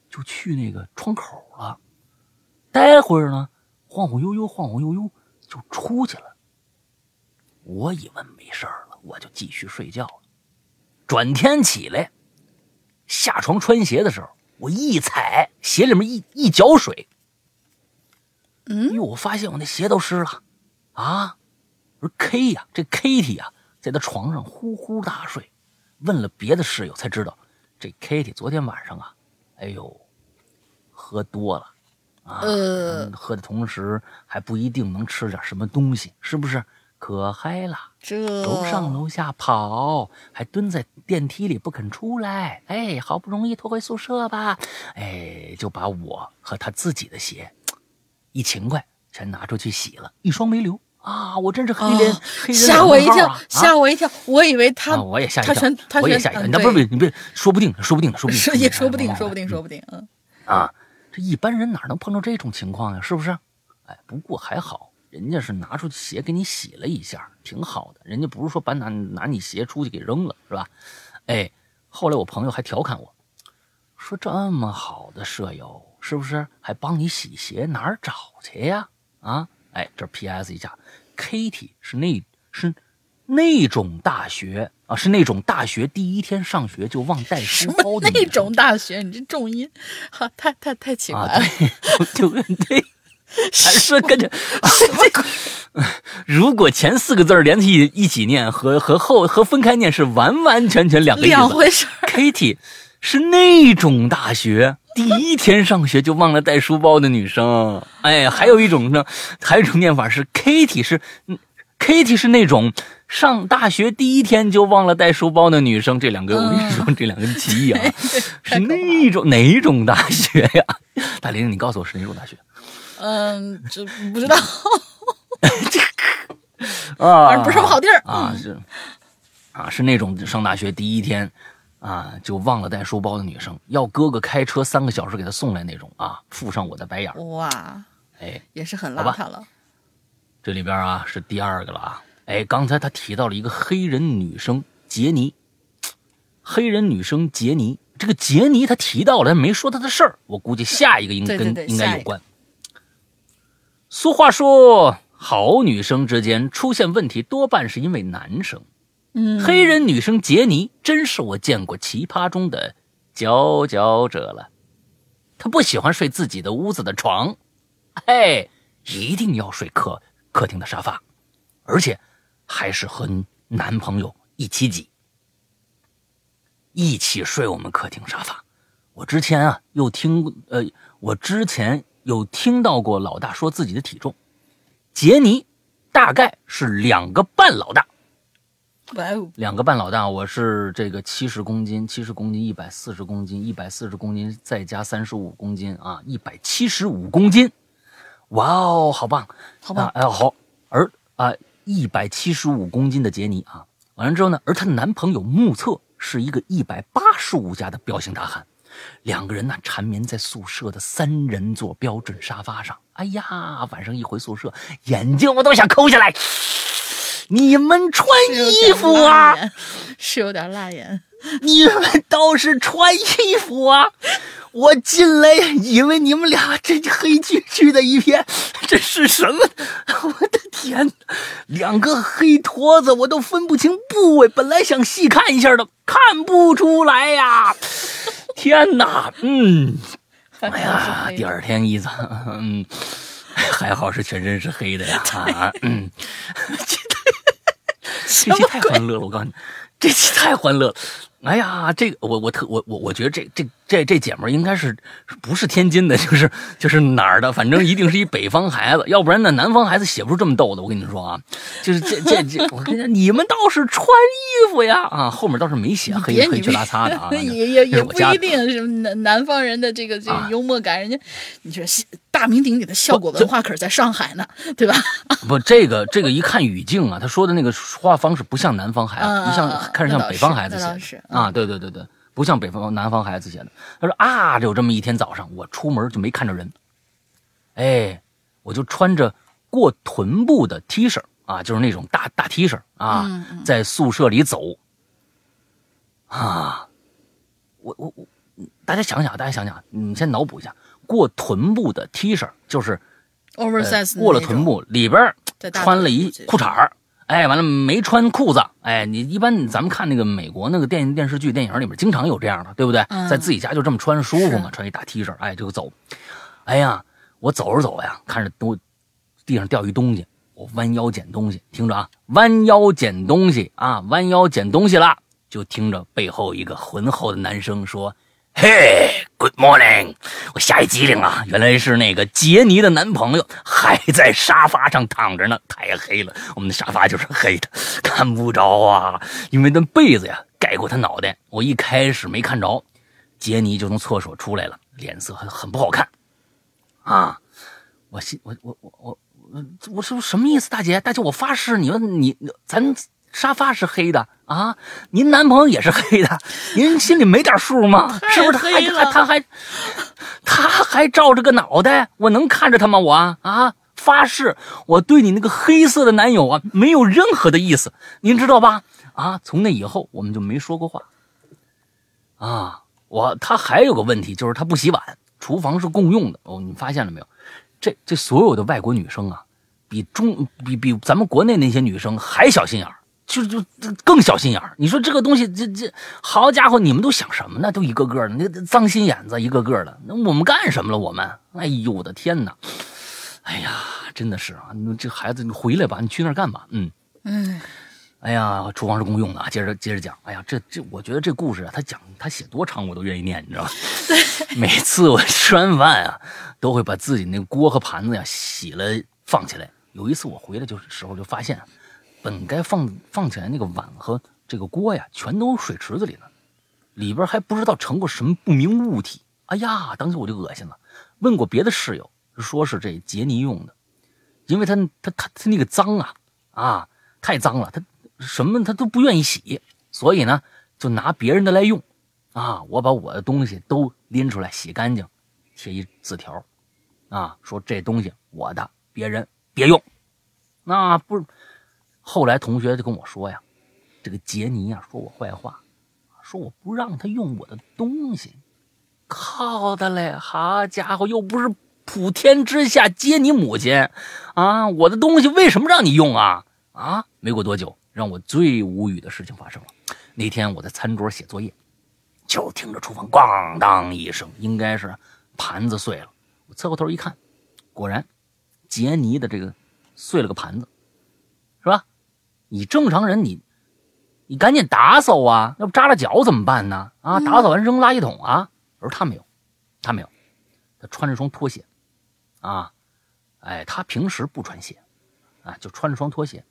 就去那个窗口了，待会儿呢，晃晃悠悠，晃晃悠悠就出去了。我以为没事了，我就继续睡觉了。转天起来，下床穿鞋的时候，我一踩鞋里面一一脚水，嗯，哟，我发现我那鞋都湿了啊！我说 K 呀，这 Kitty 呀，在他床上呼呼大睡。问了别的室友才知道，这 Kitty 昨天晚上啊，哎呦。喝多了，啊，喝的同时还不一定能吃点什么东西，是不是？可嗨了，这楼上楼下跑，还蹲在电梯里不肯出来。哎，好不容易拖回宿舍吧，哎，就把我和他自己的鞋，一勤快全拿出去洗了，一双没留啊！我真是黑人，黑人吓我一跳，吓我一跳，我以为他，我也吓一跳，他全，他我也吓一跳。那不是你别，说不定，说不定，说不定，也说不定，说不定，说不定，嗯啊。这一般人哪能碰到这种情况呀？是不是？哎，不过还好，人家是拿出鞋给你洗了一下，挺好的。人家不是说把拿拿你鞋出去给扔了，是吧？哎，后来我朋友还调侃我，说这么好的舍友，是不是还帮你洗鞋？哪儿找去呀？啊？哎，这 P.S. 一下，Kitty 是那，是那种大学啊。是那种大学第一天上学就忘带书包的那种大学，你这重音，哈，太太太奇怪了。就对，还是跟着。*laughs* 如果前四个字连起一起念，和和后和分开念是完完全全两个意思。两回事。Kitty 是那种大学第一天上学就忘了带书包的女生。哎，还有一种呢，还有一种念法是 Kitty 是，Kitty 是那种。上大学第一天就忘了带书包的女生，这两个我跟你说，这两个歧义啊，*laughs* 是那种哪种大学呀？大玲，你告诉我是哪种大学？嗯，这不知道。*laughs* 啊，反正不是什么好地儿啊，是啊，是那种上大学第一天啊就忘了带书包的女生，要哥哥开车三个小时给她送来那种啊，附上我的白眼。哇，哎，也是很邋遢了。这里边啊是第二个了啊。哎，刚才他提到了一个黑人女生杰尼，黑人女生杰尼，这个杰尼他提到了，没说她的事儿。我估计下一个应跟应该有关。俗话说，好女生之间出现问题，多半是因为男生。嗯，黑人女生杰尼真是我见过奇葩中的佼佼者了。她不喜欢睡自己的屋子的床，哎，一定要睡客客厅的沙发，而且。还是和男朋友一起挤，一起睡我们客厅沙发。我之前啊，又听呃，我之前有听到过老大说自己的体重，杰尼大概是两个半老大。两个半老大，我是这个七十公斤，七十公斤，一百四十公斤，一百四十公斤再加三十五公斤啊，一百七十五公斤，哇哦，好棒，好棒。啊，哎好，而啊一百七十五公斤的杰尼啊，完了之后呢，而她的男朋友目测是一个一百八十五加的彪形大汉，两个人呢缠绵在宿舍的三人座标准沙发上，哎呀，晚上一回宿舍，眼睛我都想抠下来。你们穿衣服啊？*laughs* 是有点辣眼，你们倒是穿衣服啊！我进来以为你们俩这黑黢黢的一片，*laughs* 这是什么？*laughs* 我的天，两个黑坨子，我都分不清部位。本来想细看一下的，看不出来呀！天哪，嗯，哎呀，第二天一早，嗯，还好是全身是黑的呀，啊，嗯。这期太欢乐了，我告诉你，这期太欢乐了。哎呀，这个我我特我我我觉得这这这这姐们儿应该是不是天津的，*laughs* 就是就是哪儿的，反正一定是一北方孩子，要不然呢南方孩子写不出这么逗的。我跟你说啊，就是这这这，我跟你讲，你们倒是穿衣服呀啊，后面倒是没写黑黑黢拉擦的啊，*laughs* 也也也不一定是南南方人的这个这个幽默感，人家你说大名鼎鼎的效果文化可是在上海呢，*laughs* 对吧？*laughs* 不，这个这个一看语境啊，他说的那个说话方式不像南方孩子，你像看着像北方孩子写的啊，对对对对，不像北方南方孩子写的。他说啊，有这么一天早上，我出门就没看着人，哎，我就穿着过臀部的 T 恤啊，就是那种大大 T 恤啊，在宿舍里走啊，我我我，大家想想，大家想想，你先脑补一下。过臀部的 T 恤就是 oversize，过了臀部里边穿了一裤衩儿，哎，完了没穿裤子，哎，你一般咱们看那个美国那个电电视剧电影里面经常有这样的，对不对？在自己家就这么穿舒服嘛，穿一大 T 恤，哎，就走。哎呀，我走着走呀，看着都地上掉一东西，我弯腰捡东西，听着啊，弯腰捡东西啊，弯腰捡东西了，就听着背后一个浑厚的男生说。嘿，Good morning！我吓一激灵啊，原来是那个杰尼的男朋友，还在沙发上躺着呢。太黑了，我们的沙发就是黑的，看不着啊，因为那被子呀盖过他脑袋。我一开始没看着，杰尼就从厕所出来了，脸色很很不好看。啊，我心我我我我我我说什么意思？大姐大姐，我发誓，你们你咱。沙发是黑的啊，您男朋友也是黑的，*laughs* 您心里没点数吗？是不是？他还他还他还照着个脑袋，我能看着他吗？我啊，发誓我对你那个黑色的男友啊没有任何的意思，您知道吧？啊，从那以后我们就没说过话。啊，我他还有个问题就是他不洗碗，厨房是共用的哦，你发现了没有？这这所有的外国女生啊，比中比比咱们国内那些女生还小心眼儿。就就更小心眼儿，你说这个东西，这这好家伙，你们都想什么呢？都一个个的，那脏心眼子一个个的。那我们干什么了？我们，哎呦我的天哪！哎呀，真的是啊，你这孩子，你回来吧，你去那儿干吧？嗯嗯，哎呀，厨房是公用的啊。接着接着讲，哎呀，这这，我觉得这故事啊，他讲他写多长我都愿意念，你知道吧？*laughs* 每次我吃完饭啊，都会把自己那锅和盘子呀洗了放起来。有一次我回来就是时候就发现。本该放放起来那个碗和这个锅呀，全都水池子里呢，里边还不知道盛过什么不明物体。哎呀，当时我就恶心了。问过别的室友，说是这杰尼用的，因为他他他他那个脏啊啊，太脏了，他什么他都不愿意洗，所以呢就拿别人的来用。啊，我把我的东西都拎出来洗干净，贴一字条，啊，说这东西我的，别人别用。那不。后来同学就跟我说呀，这个杰尼呀说我坏话，说我不让他用我的东西，靠的嘞！好家伙，又不是普天之下接你母亲，啊，我的东西为什么让你用啊？啊！没过多久，让我最无语的事情发生了。那天我在餐桌写作业，就听着厨房咣当一声，应该是盘子碎了。我侧过头一看，果然杰尼的这个碎了个盘子，是吧？你正常人，你你赶紧打扫啊，要不扎了脚怎么办呢？啊，打扫完扔垃圾桶啊。而他没有，他没有，他穿着双拖鞋，啊，哎，他平时不穿鞋，啊，就穿着双拖鞋，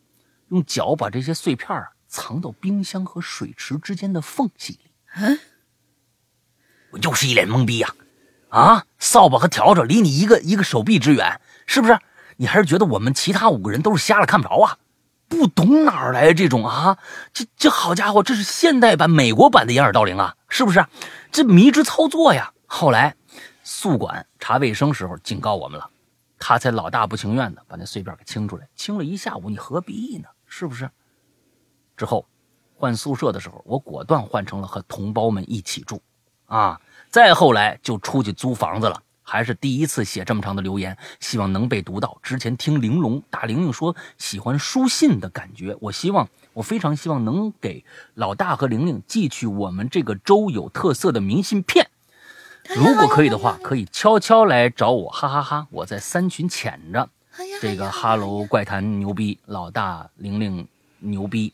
用脚把这些碎片啊藏到冰箱和水池之间的缝隙里。嗯，我又是一脸懵逼呀！啊，扫把和笤帚离你一个一个手臂之远，是不是？你还是觉得我们其他五个人都是瞎了看不着啊？不懂哪儿来这种啊？这这好家伙，这是现代版、美国版的掩耳盗铃啊，是不是？这迷之操作呀！后来，宿管查卫生时候警告我们了，他才老大不情愿的把那碎片给清出来，清了一下午，你何必呢？是不是？之后换宿舍的时候，我果断换成了和同胞们一起住，啊，再后来就出去租房子了。还是第一次写这么长的留言，希望能被读到。之前听玲珑大玲玲说喜欢书信的感觉，我希望，我非常希望能给老大和玲玲寄去我们这个州有特色的明信片。如果可以的话，可以悄悄来找我，哈哈哈！我在三群潜着。这个哈喽怪谈牛逼，老大玲玲牛逼。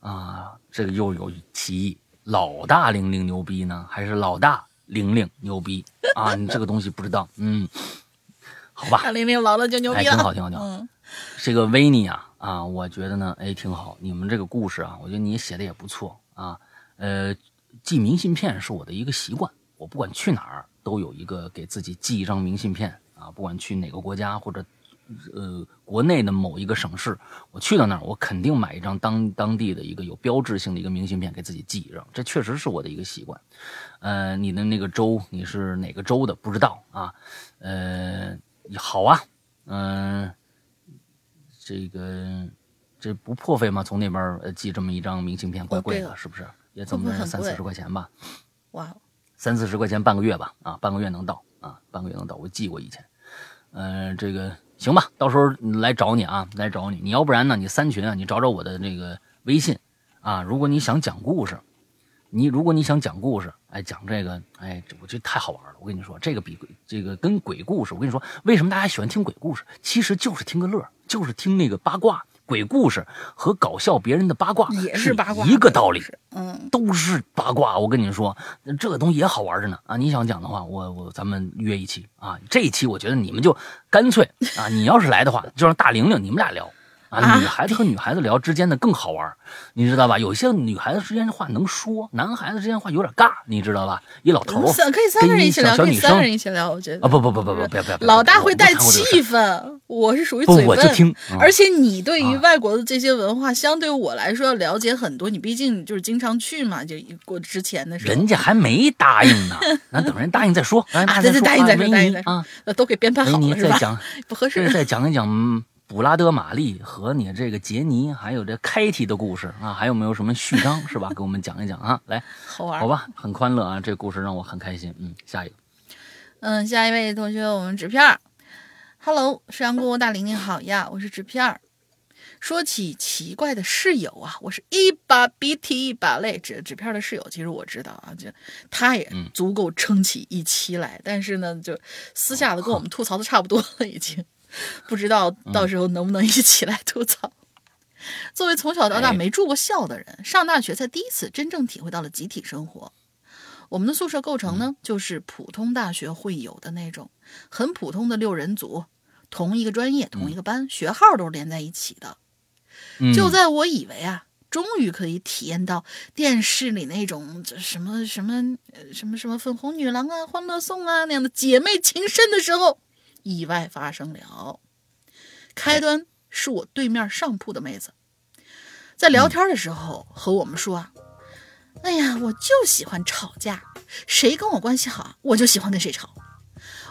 啊，这个又有歧义，老大玲玲牛逼呢，还是老大？玲玲牛逼啊！你这个东西不知道，嗯，好吧。玲玲老了就牛逼了，挺好，挺好，挺好。这个维尼啊啊，我觉得呢，哎，挺好。你们这个故事啊，我觉得你写的也不错啊。呃，寄明信片是我的一个习惯，我不管去哪儿都有一个给自己寄一张明信片啊，不管去哪个国家或者。呃，国内的某一个省市，我去到那儿，我肯定买一张当当地的一个有标志性的一个明信片给自己寄一张，这确实是我的一个习惯。呃，你的那个州，你是哪个州的？不知道啊。呃，好啊，嗯，这个这不破费吗？从那边呃寄这么一张明信片，怪贵的，是不是？也怎么三四十块钱吧？哇，三四十块钱半个月吧？啊，半个月能到啊，半个月能到。我寄过以前，嗯，这个。行吧，到时候来找你啊，来找你。你要不然呢？你三群啊，你找找我的那个微信啊。如果你想讲故事，你如果你想讲故事，哎，讲这个，哎，我觉得太好玩了。我跟你说，这个比这个跟鬼故事，我跟你说，为什么大家喜欢听鬼故事？其实就是听个乐，就是听那个八卦。鬼故事和搞笑别人的八卦也是八卦一个道理，嗯，都是八卦。我跟你说，这个东西也好玩着呢啊！你想讲的话，我我咱们约一期啊。这一期我觉得你们就干脆啊，你要是来的话，就让大玲玲你们俩聊。啊，女孩子和女孩子聊之间的更好玩，你知道吧？有些女孩子之间的话能说，男孩子之间话有点尬，你知道吧？一老头可以三个人一起聊，可以三个人一起聊，我觉得啊，不不不不不，不要不要，老大会带气氛，我是属于嘴笨，而且你对于外国的这些文化，相对我来说要了解很多，你毕竟就是经常去嘛，就过之前的时候，人家还没答应呢，*laughs* 那等人答应再说，啊，再再答应再说，答应再说啊，都给编排好了是吧？不合适，再讲一讲。布拉德玛丽和你这个杰尼，还有这凯蒂的故事啊，还有没有什么序章是吧？给我们讲一讲啊，来，*laughs* 好玩，好吧，很欢乐啊，这故事让我很开心。嗯，下一个，嗯，下一位同学，我们纸片儿，Hello，沈阳姑大玲玲好呀，我是纸片儿。说起奇怪的室友啊，我是一把鼻涕一把泪。纸纸片的室友，其实我知道啊，就他也足够撑起一期来，但是呢，就私下的跟我们吐槽的差不多了，已经。不知道到时候能不能一起来吐槽。作为从小到大没住过校的人，上大学才第一次真正体会到了集体生活。我们的宿舍构成呢，就是普通大学会有的那种很普通的六人组，同一个专业、同一个班，学号都是连在一起的。就在我以为啊，终于可以体验到电视里那种什么什么什么什么粉红女郎啊、欢乐颂啊那样的姐妹情深的时候。意外发生了，开端是我对面上铺的妹子，在聊天的时候和我们说啊：“哎呀，我就喜欢吵架，谁跟我关系好，我就喜欢跟谁吵。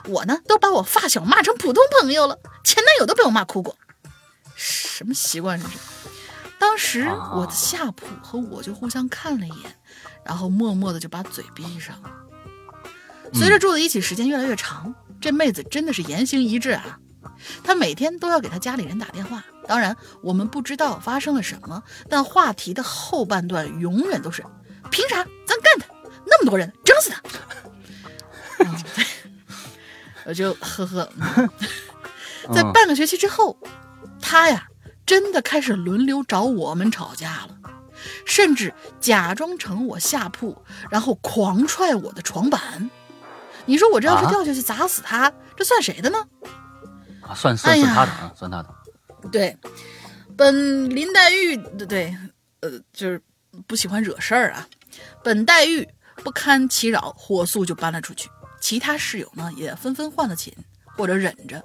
我呢，都把我发小骂成普通朋友了，前男友都被我骂哭过。什么习惯这是？当时我的下铺和我就互相看了一眼，然后默默的就把嘴闭上了。随着住在一起时间越来越长。”这妹子真的是言行一致啊！她每天都要给她家里人打电话。当然，我们不知道发生了什么，但话题的后半段永远都是：凭啥？咱干他！那么多人，整死他！*laughs* 我就呵呵。*laughs* 在半个学期之后，她呀，真的开始轮流找我们吵架了，甚至假装成我下铺，然后狂踹我的床板。你说我这要是掉下去砸死他，这算谁的呢？啊，算算算他的啊，算他的。对，本林黛玉对对，呃，就是不喜欢惹事儿啊。本黛玉不堪其扰，火速就搬了出去。其他室友呢，也纷纷换了寝或者忍着。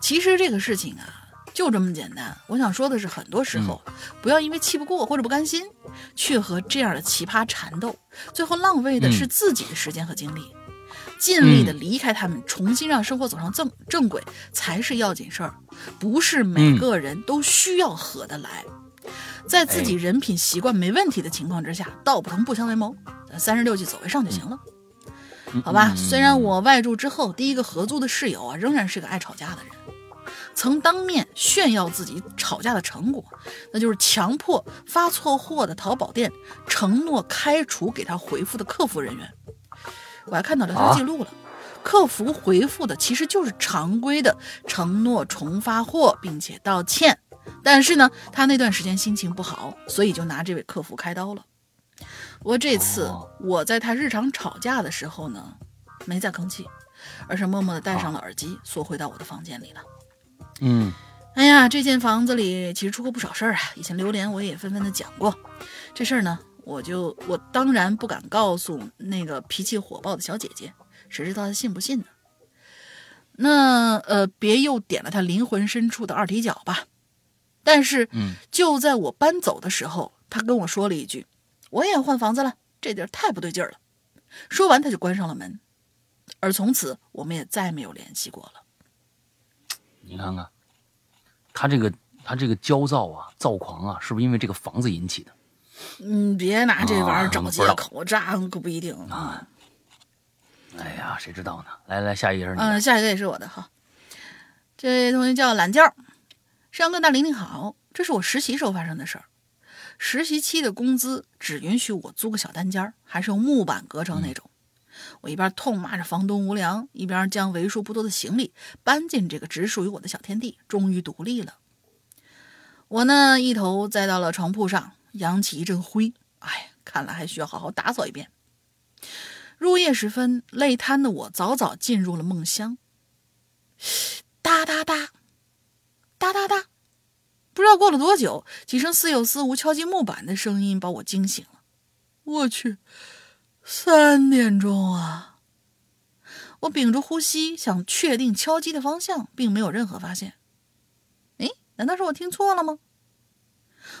其实这个事情啊，就这么简单。我想说的是，很多时候不要因为气不过或者不甘心，去和这样的奇葩缠斗，最后浪费的是自己的时间和精力。尽力的离开他们，重新让生活走上正正轨才是要紧事儿。不是每个人都需要合得来，在自己人品习惯没问题的情况之下，道不同不相为谋，三十六计走为上就行了。好吧，虽然我外住之后，第一个合租的室友啊，仍然是个爱吵架的人，曾当面炫耀自己吵架的成果，那就是强迫发错货的淘宝店承诺开除给他回复的客服人员。我还看到聊天记录了，客服回复的其实就是常规的承诺重发货并且道歉，但是呢，他那段时间心情不好，所以就拿这位客服开刀了。不过这次我在他日常吵架的时候呢，没再吭气，而是默默的戴上了耳机，缩回到我的房间里了。嗯，哎呀，这间房子里其实出过不少事儿啊，以前榴莲我也纷纷的讲过。这事儿呢，我就我当然不敢告诉那个脾气火爆的小姐姐，谁知道她信不信呢？那呃，别又点了她灵魂深处的二踢脚吧。但是，嗯，就在我搬走的时候，她跟我说了一句。我也要换房子了，这地儿太不对劲儿了。说完，她就关上了门，而从此我们也再没有联系过了。你看看，他这个他这个焦躁啊、躁狂啊，是不是因为这个房子引起的？嗯，别拿这玩意儿找借口，这可不一定啊。哎呀，谁知道呢？来来，下一个是你。嗯，下一个也是我的哈。这位同学叫懒觉，上哥大玲玲好，这是我实习时候发生的事儿。实习期的工资只允许我租个小单间还是用木板隔成那种。我一边痛骂着房东无良，一边将为数不多的行李搬进这个只属于我的小天地，终于独立了。我呢，一头栽到了床铺上，扬起一阵灰。哎，看来还需要好好打扫一遍。入夜时分，累瘫的我早早进入了梦乡。哒哒哒，哒哒哒。不知道过了多久，几声似有似无敲击木板的声音把我惊醒了。我去，三点钟啊！我屏住呼吸，想确定敲击的方向，并没有任何发现。哎，难道是我听错了吗？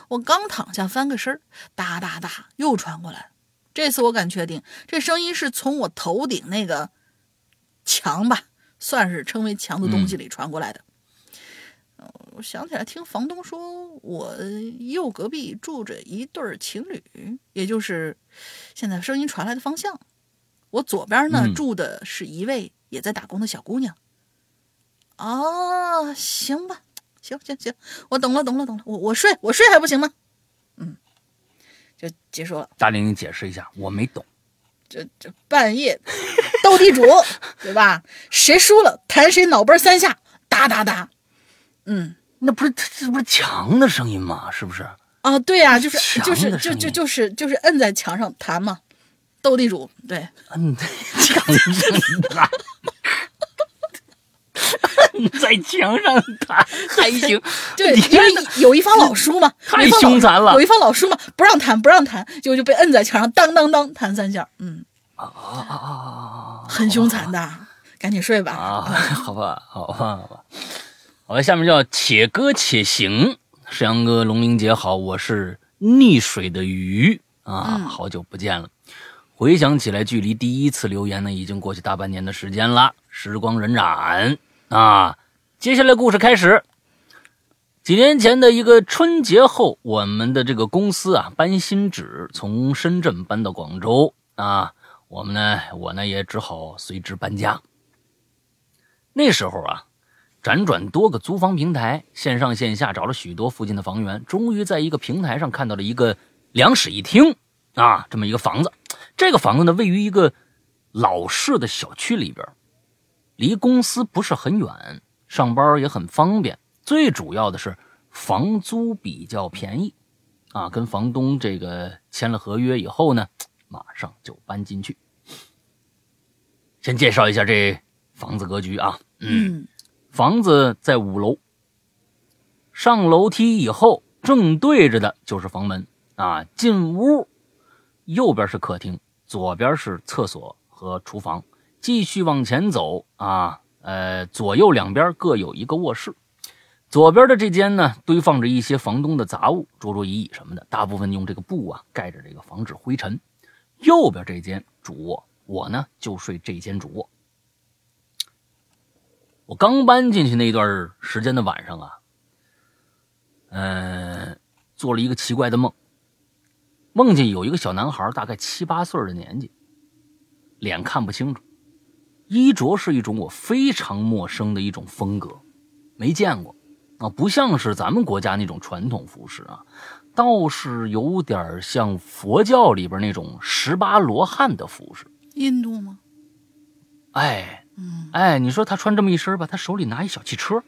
我刚躺下翻个身哒哒哒又传过来。这次我敢确定，这声音是从我头顶那个墙吧，算是称为墙的东西里传过来的。我想起来，听房东说，我右隔壁住着一对情侣，也就是现在声音传来的方向。我左边呢，住的是一位也在打工的小姑娘。哦，行吧，行行行，我懂了，懂了，懂了。我我睡，我睡还不行吗？嗯，就结束了。大玲，玲解释一下，我没懂。这这半夜斗地主，对吧？谁输了，弹谁脑门三下，哒哒哒。嗯。那不是这不是墙的声音吗？是不是？啊，对呀，就是就是就就就是就是摁在墙上弹嘛，斗地主对，摁在 *laughs* 墙上弹，摁 *laughs* 在墙上弹 *laughs* 还行，*laughs* 对，因为有一方老叔嘛，太凶残了，有一方老叔嘛，不让弹不让弹，就就被摁在墙上当当当弹三下，嗯啊啊啊啊，很凶残的，赶紧睡吧啊，好吧好吧好吧。好了，下面叫且歌且行。沈阳哥、龙玲姐好，我是溺水的鱼啊，好久不见了。回想起来，距离第一次留言呢，已经过去大半年的时间了。时光荏苒啊，接下来故事开始。几年前的一个春节后，我们的这个公司啊搬新址，从深圳搬到广州啊，我们呢，我呢也只好随之搬家。那时候啊。辗转多个租房平台，线上线下找了许多附近的房源，终于在一个平台上看到了一个两室一厅啊，这么一个房子。这个房子呢，位于一个老式的小区里边，离公司不是很远，上班也很方便。最主要的是房租比较便宜啊。跟房东这个签了合约以后呢，马上就搬进去。先介绍一下这房子格局啊，嗯。房子在五楼，上楼梯以后，正对着的就是房门啊。进屋，右边是客厅，左边是厕所和厨房。继续往前走啊，呃，左右两边各有一个卧室。左边的这间呢，堆放着一些房东的杂物，桌桌椅椅什么的，大部分用这个布啊盖着，这个防止灰尘。右边这间主卧，我呢就睡这间主卧。我刚搬进去那段时间的晚上啊，嗯，做了一个奇怪的梦，梦见有一个小男孩，大概七八岁的年纪，脸看不清楚，衣着是一种我非常陌生的一种风格，没见过啊，不像是咱们国家那种传统服饰啊，倒是有点像佛教里边那种十八罗汉的服饰。印度吗？哎，嗯，哎，你说他穿这么一身吧，他手里拿一小汽车，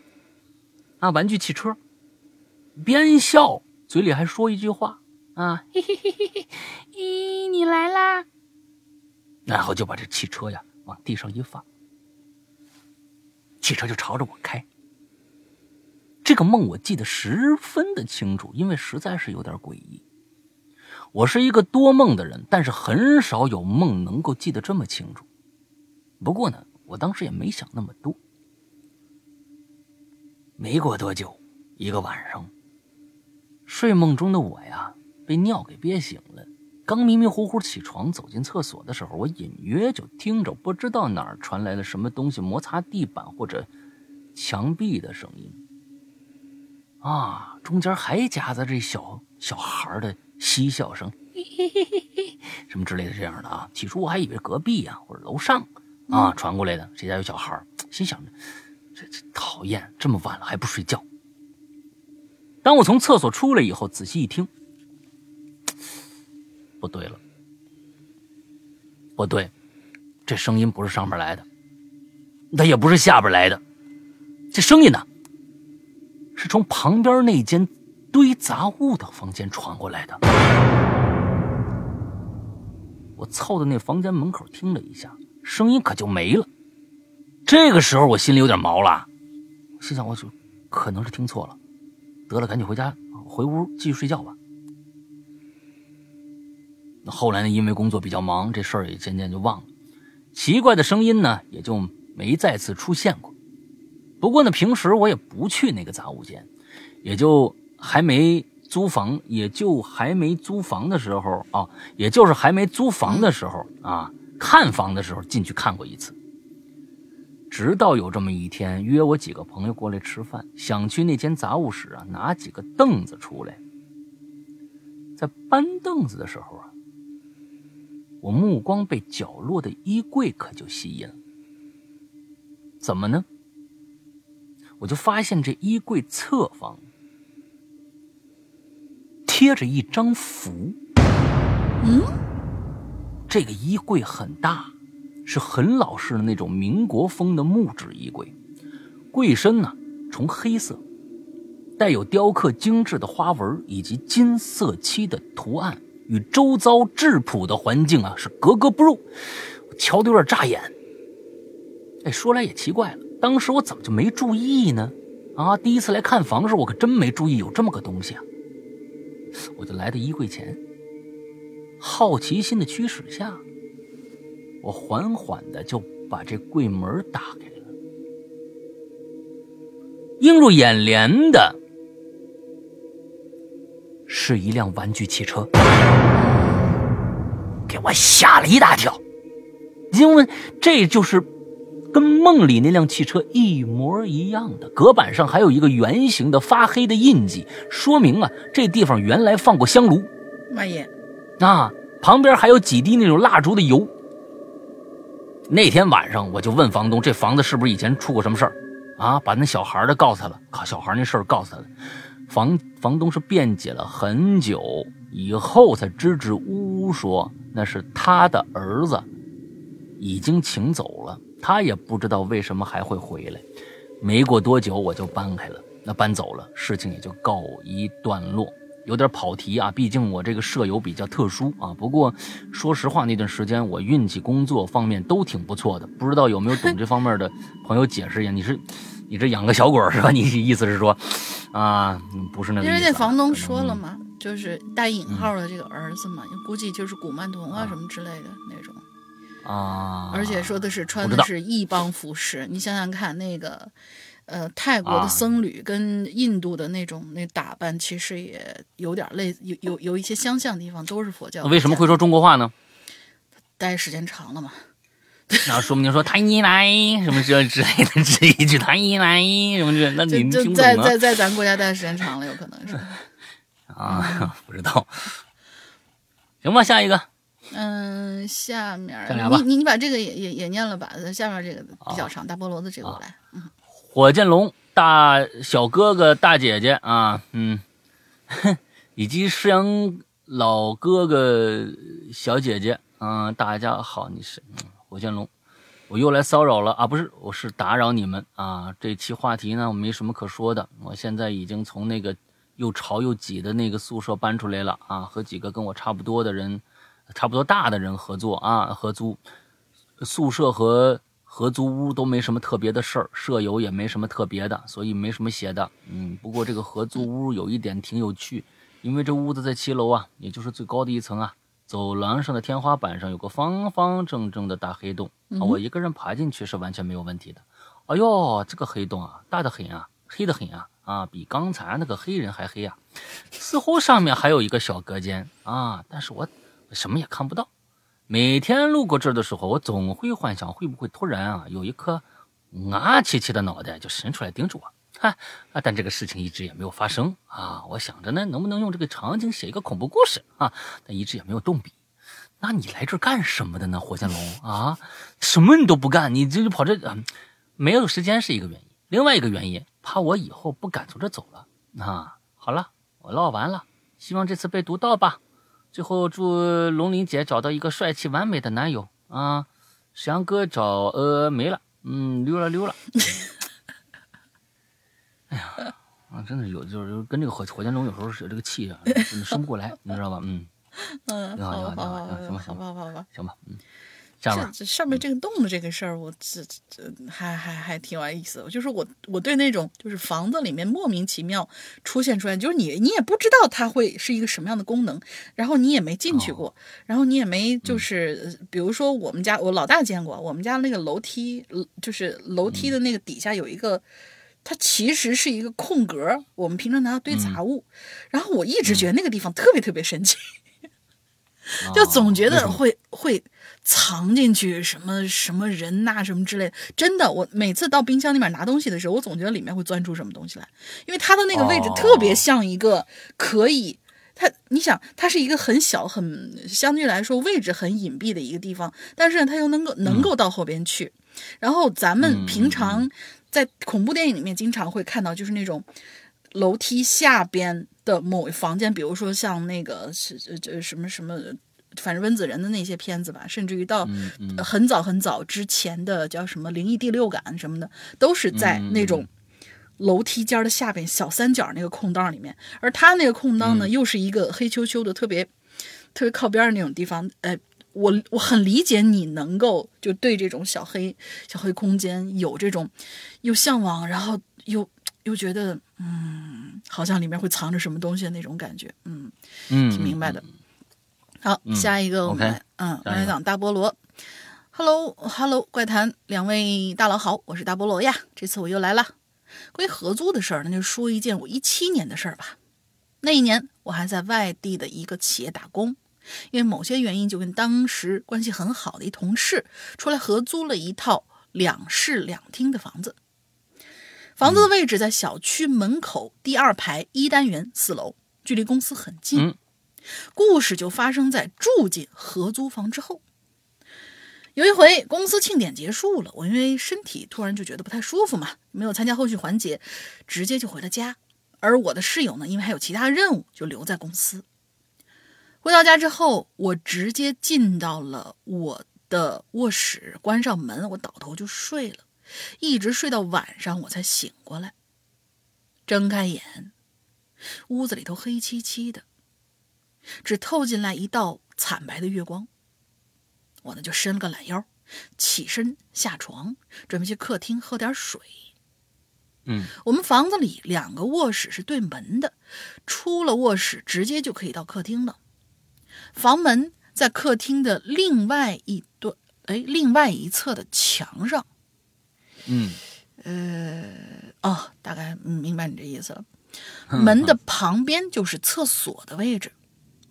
啊，玩具汽车，边笑嘴里还说一句话啊，嘿嘿嘿嘿嘿，咦，你来啦，然后就把这汽车呀往地上一放，汽车就朝着我开。这个梦我记得十分的清楚，因为实在是有点诡异。我是一个多梦的人，但是很少有梦能够记得这么清楚。不过呢，我当时也没想那么多。没过多久，一个晚上，睡梦中的我呀，被尿给憋醒了。刚迷迷糊糊起床，走进厕所的时候，我隐约就听着不知道哪儿传来了什么东西摩擦地板或者墙壁的声音。啊，中间还夹杂着小小孩的嬉笑声，嘿嘿嘿嘿嘿，什么之类的这样的啊。起初我还以为隔壁呀或者楼上啊传过来的，谁家有小孩心想着这这讨厌，这么晚了还不睡觉。当我从厕所出来以后，仔细一听，不对了，不对，这声音不是上边来的，那也不是下边来的，这声音呢？是从旁边那间堆杂物的房间传过来的。我凑到那房间门口听了一下，声音可就没了。这个时候我心里有点毛了，心想我就可能是听错了，得了，赶紧回家回屋继续睡觉吧。后来呢，因为工作比较忙，这事儿也渐渐就忘了。奇怪的声音呢，也就没再次出现过。不过呢，平时我也不去那个杂物间，也就还没租房，也就还没租房的时候啊，也就是还没租房的时候啊，看房的时候进去看过一次。直到有这么一天，约我几个朋友过来吃饭，想去那间杂物室啊拿几个凳子出来。在搬凳子的时候啊，我目光被角落的衣柜可就吸引了。怎么呢？我就发现这衣柜侧方贴着一张符。嗯，这个衣柜很大，是很老式的那种民国风的木质衣柜，柜身呢从黑色，带有雕刻精致的花纹以及金色漆的图案，与周遭质朴的环境啊是格格不入，瞧得有点扎眼。哎，说来也奇怪了。当时我怎么就没注意呢？啊，第一次来看房时，我可真没注意有这么个东西啊！我就来到衣柜前，好奇心的驱使下，我缓缓的就把这柜门打开了。映入眼帘的是一辆玩具汽车，给我吓了一大跳，因为这就是。跟梦里那辆汽车一模一样的，隔板上还有一个圆形的发黑的印记，说明啊，这地方原来放过香炉。妈耶！啊，旁边还有几滴那种蜡烛的油。那天晚上我就问房东，这房子是不是以前出过什么事儿？啊，把那小孩的告诉他了，靠，小孩那事儿告诉他了。房房东是辩解了很久以后才支支吾吾说，那是他的儿子已经请走了。他也不知道为什么还会回来，没过多久我就搬开了，那搬走了，事情也就告一段落。有点跑题啊，毕竟我这个舍友比较特殊啊。不过说实话，那段时间我运气、工作方面都挺不错的，不知道有没有懂这方面的朋友解释一下？你是你这养个小鬼儿是吧？*laughs* 你意思是说，啊，不是那个。因为那房东说了嘛，就是带引号的这个儿子嘛，估计就是古曼童啊什么之类的那种。啊，而且说的是穿的是异邦服饰，你想想看，那个呃泰国啊的僧侣跟印度的那种那打扮，其实也有点类，有有有一些相像的地方，都是佛教。为什么会说中国话呢？待时间长了嘛？那说不定说他一来什么这之类的，这一句他一来什么这，那就你就在在在咱国家待的时间长了，有可能是。*laughs* 啊？不知道。行吧，下一个嗯，下面你你你把这个也也也念了吧？下面这个比较长，大菠萝的这个我来。火箭龙大小哥哥大姐姐啊，嗯，*laughs* 以及师阳老哥哥小姐姐，嗯、大家好，你是嗯火箭龙，我又来骚扰了啊，不是，我是打扰你们啊。这期话题呢，我没什么可说的，我现在已经从那个又潮又挤的那个宿舍搬出来了啊，和几个跟我差不多的人，差不多大的人合作啊，合租宿舍和合租屋都没什么特别的事儿，舍友也没什么特别的，所以没什么写的。嗯，不过这个合租屋有一点挺有趣，因为这屋子在七楼啊，也就是最高的一层啊。走廊上的天花板上有个方方正正的大黑洞，啊，我一个人爬进去是完全没有问题的。哎呦，这个黑洞啊，大的很啊，黑的很啊，啊，比刚才那个黑人还黑啊。似乎上面还有一个小隔间啊，但是我什么也看不到。每天路过这儿的时候，我总会幻想会不会突然啊有一颗啊气气的脑袋就伸出来盯着我，哈啊！但这个事情一直也没有发生啊。我想着呢，能不能用这个场景写一个恐怖故事啊？但一直也没有动笔。那你来这儿干什么的呢，火箭龙啊？什么你都不干，你这就跑这、嗯没有时间是一个原因，另外一个原因怕我以后不敢从这走了啊。好了，我唠完了，希望这次被读到吧。最后祝龙鳞姐找到一个帅气完美的男友啊！沈阳哥找呃没了，嗯溜了溜了。*laughs* 哎呀，啊，真的有就是跟这个火火箭龙有时候是这个气啊，*laughs* 生不过来，你知道吧？嗯，嗯，你好好你好你好行吧行吧，好吧。行吧，这这上面这个洞的这个事儿，我这这还还还挺有意思的。就是我我对那种就是房子里面莫名其妙出现出来，就是你你也不知道它会是一个什么样的功能，然后你也没进去过，然后你也没就是、呃比如说我们家我老大见过，我们家那个楼梯呃就是楼梯的那个底下有一个。它其实是一个空格，我们平常拿它堆杂物，然后我一直觉得那个地方特别特别神奇，*laughs* 就总觉得会会藏进去什么什么人呐、什么之类的。真的，我每次到冰箱里面拿东西的时候，我总觉得里面会钻出什么东西来，因为它的那个位置哦特别像一个可以。它，你想，它是一个很小、很相对来说位置很隐蔽的一个地方，但是，它又能够能够到后边去。然后咱们平常在恐怖电影里面经常会看到，就是那种楼梯下边的某房间，比如说像那个是这这什么什么，反正温子仁的那些片子吧，甚至于到很早很早之前的叫什么《灵异第六感》什么的，都是在嗯那种楼梯间的下边小三角那个空档里面，而他那个空档嗯。呢，又是一个黑黢黢的，特别特别靠边的那种地方，哎。我我很理解你能够就对这种小黑小黑空间有这种又向往，然后又又觉得嗯，好像里面会藏着什么东西的那种感觉，嗯，嗯，挺明白的。好，下一个我们嗯，来讲大菠萝。Hello，Hello，怪谈，两位大佬好，我是大菠萝呀。这次我又来了。关于合租的事儿，那就说一件我一七年的事儿吧。那一年我还在外地的一个企业打工，因为某些原因，就跟当时关系很好的一同事出来合租了一套两室两厅的房子。房子的位置在小区门口第二排一单元四楼，距离公司很近。嗯故事就发生在住进合租房之后。有一回公司庆典结束了，我因为身体突然就觉得不太舒服嘛，没有参加后续环节，直接就回了家。而我的室友呢，因为还有其他任务，就留在公司。回到家之后，我直接进到了我的卧室，关上门，我倒头就睡了，一直睡到晚上我才醒过来。睁开眼，屋子里头黑漆漆的，只透进来一道惨白的月光。我呢就伸了个懒腰，起身下床，准备去客厅喝点水。嗯我们房子里两个卧室是对门的，出了卧室直接就可以到客厅了。房门在客厅的另外一端，哎，另外一侧的墙上。嗯呃哦，大概嗯明白你这意思了。门的旁边就是厕所的位置，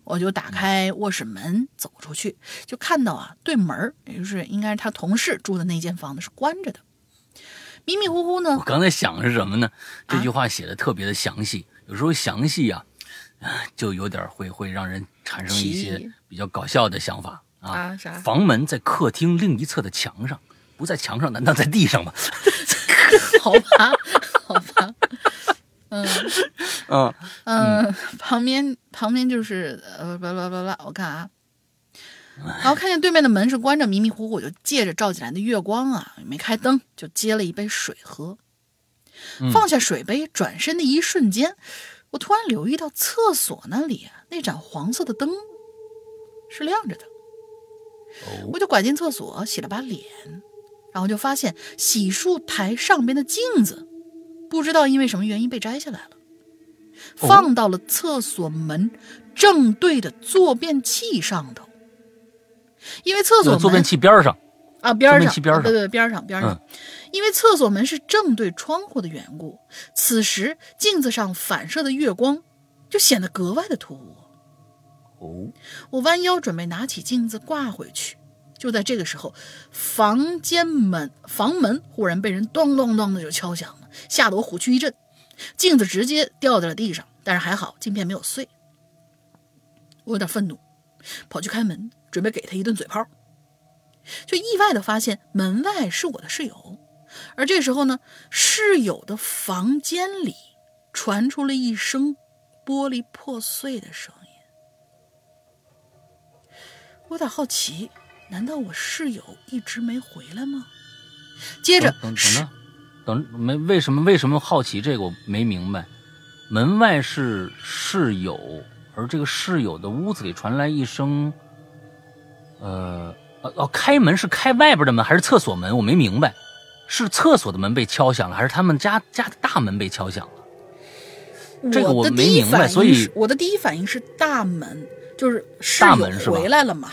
我就打开卧室门走出去，就看到啊，对门儿，也就是应该是他同事住的那间房子是关着的。迷迷糊糊呢我，刚才想的是什么呢？这句话写的特别的详细，有时候详细呀，啊就有点会会让人产生一些比较搞笑的想法啊。啊啥房门在客厅另一侧的墙上，不在墙上，难道在地上吗？*laughs* 好吧，好吧，嗯 *laughs* 嗯嗯，旁边旁边就是呃，巴拉巴拉，我看啊，然后看见对面的门是关着，迷迷糊糊，就借着照进来的月光啊，也没开灯，就接了一杯水喝。放下水杯，转身的一瞬间，我突然留意到厕所那里啊，那盏黄色的灯是亮着的。哦我就拐进厕所洗了把脸，然后就发现洗漱台上边的镜子，不知道因为什么原因被摘下来了，哦放到了厕所门正对的坐便器上头。因为厕所坐便器边上，啊边上，坐便器边上啊对对边上边上，嗯因为厕所门是正对窗户的缘故，此时镜子上反射的月光就显得格外的突兀。哦，我弯腰准备拿起镜子挂回去，就在这个时候，房间门房门忽然被人咚咚咚的就敲响了，吓得我虎躯一震，镜子直接掉在了地上，但是还好镜片没有碎。我有点愤怒，跑去开门，准备给他一顿嘴炮，就意外的发现门外是我的室友，而这时候呢，室友的房间里传出了一声玻璃破碎的声音。我有点好奇，难道我室友一直没回来吗？接着等等是等等，等没为什么为什么好奇这个我没明白。门外是室友，而这个室友的屋子里传来一声，呃，哦哦，开门是开外边的门还是厕所门？我没明白，是厕所的门被敲响了，还是他们家家的大门被敲响了？这个我没明白所以是我的第一反应是大门，就是室友大门是回来了嘛，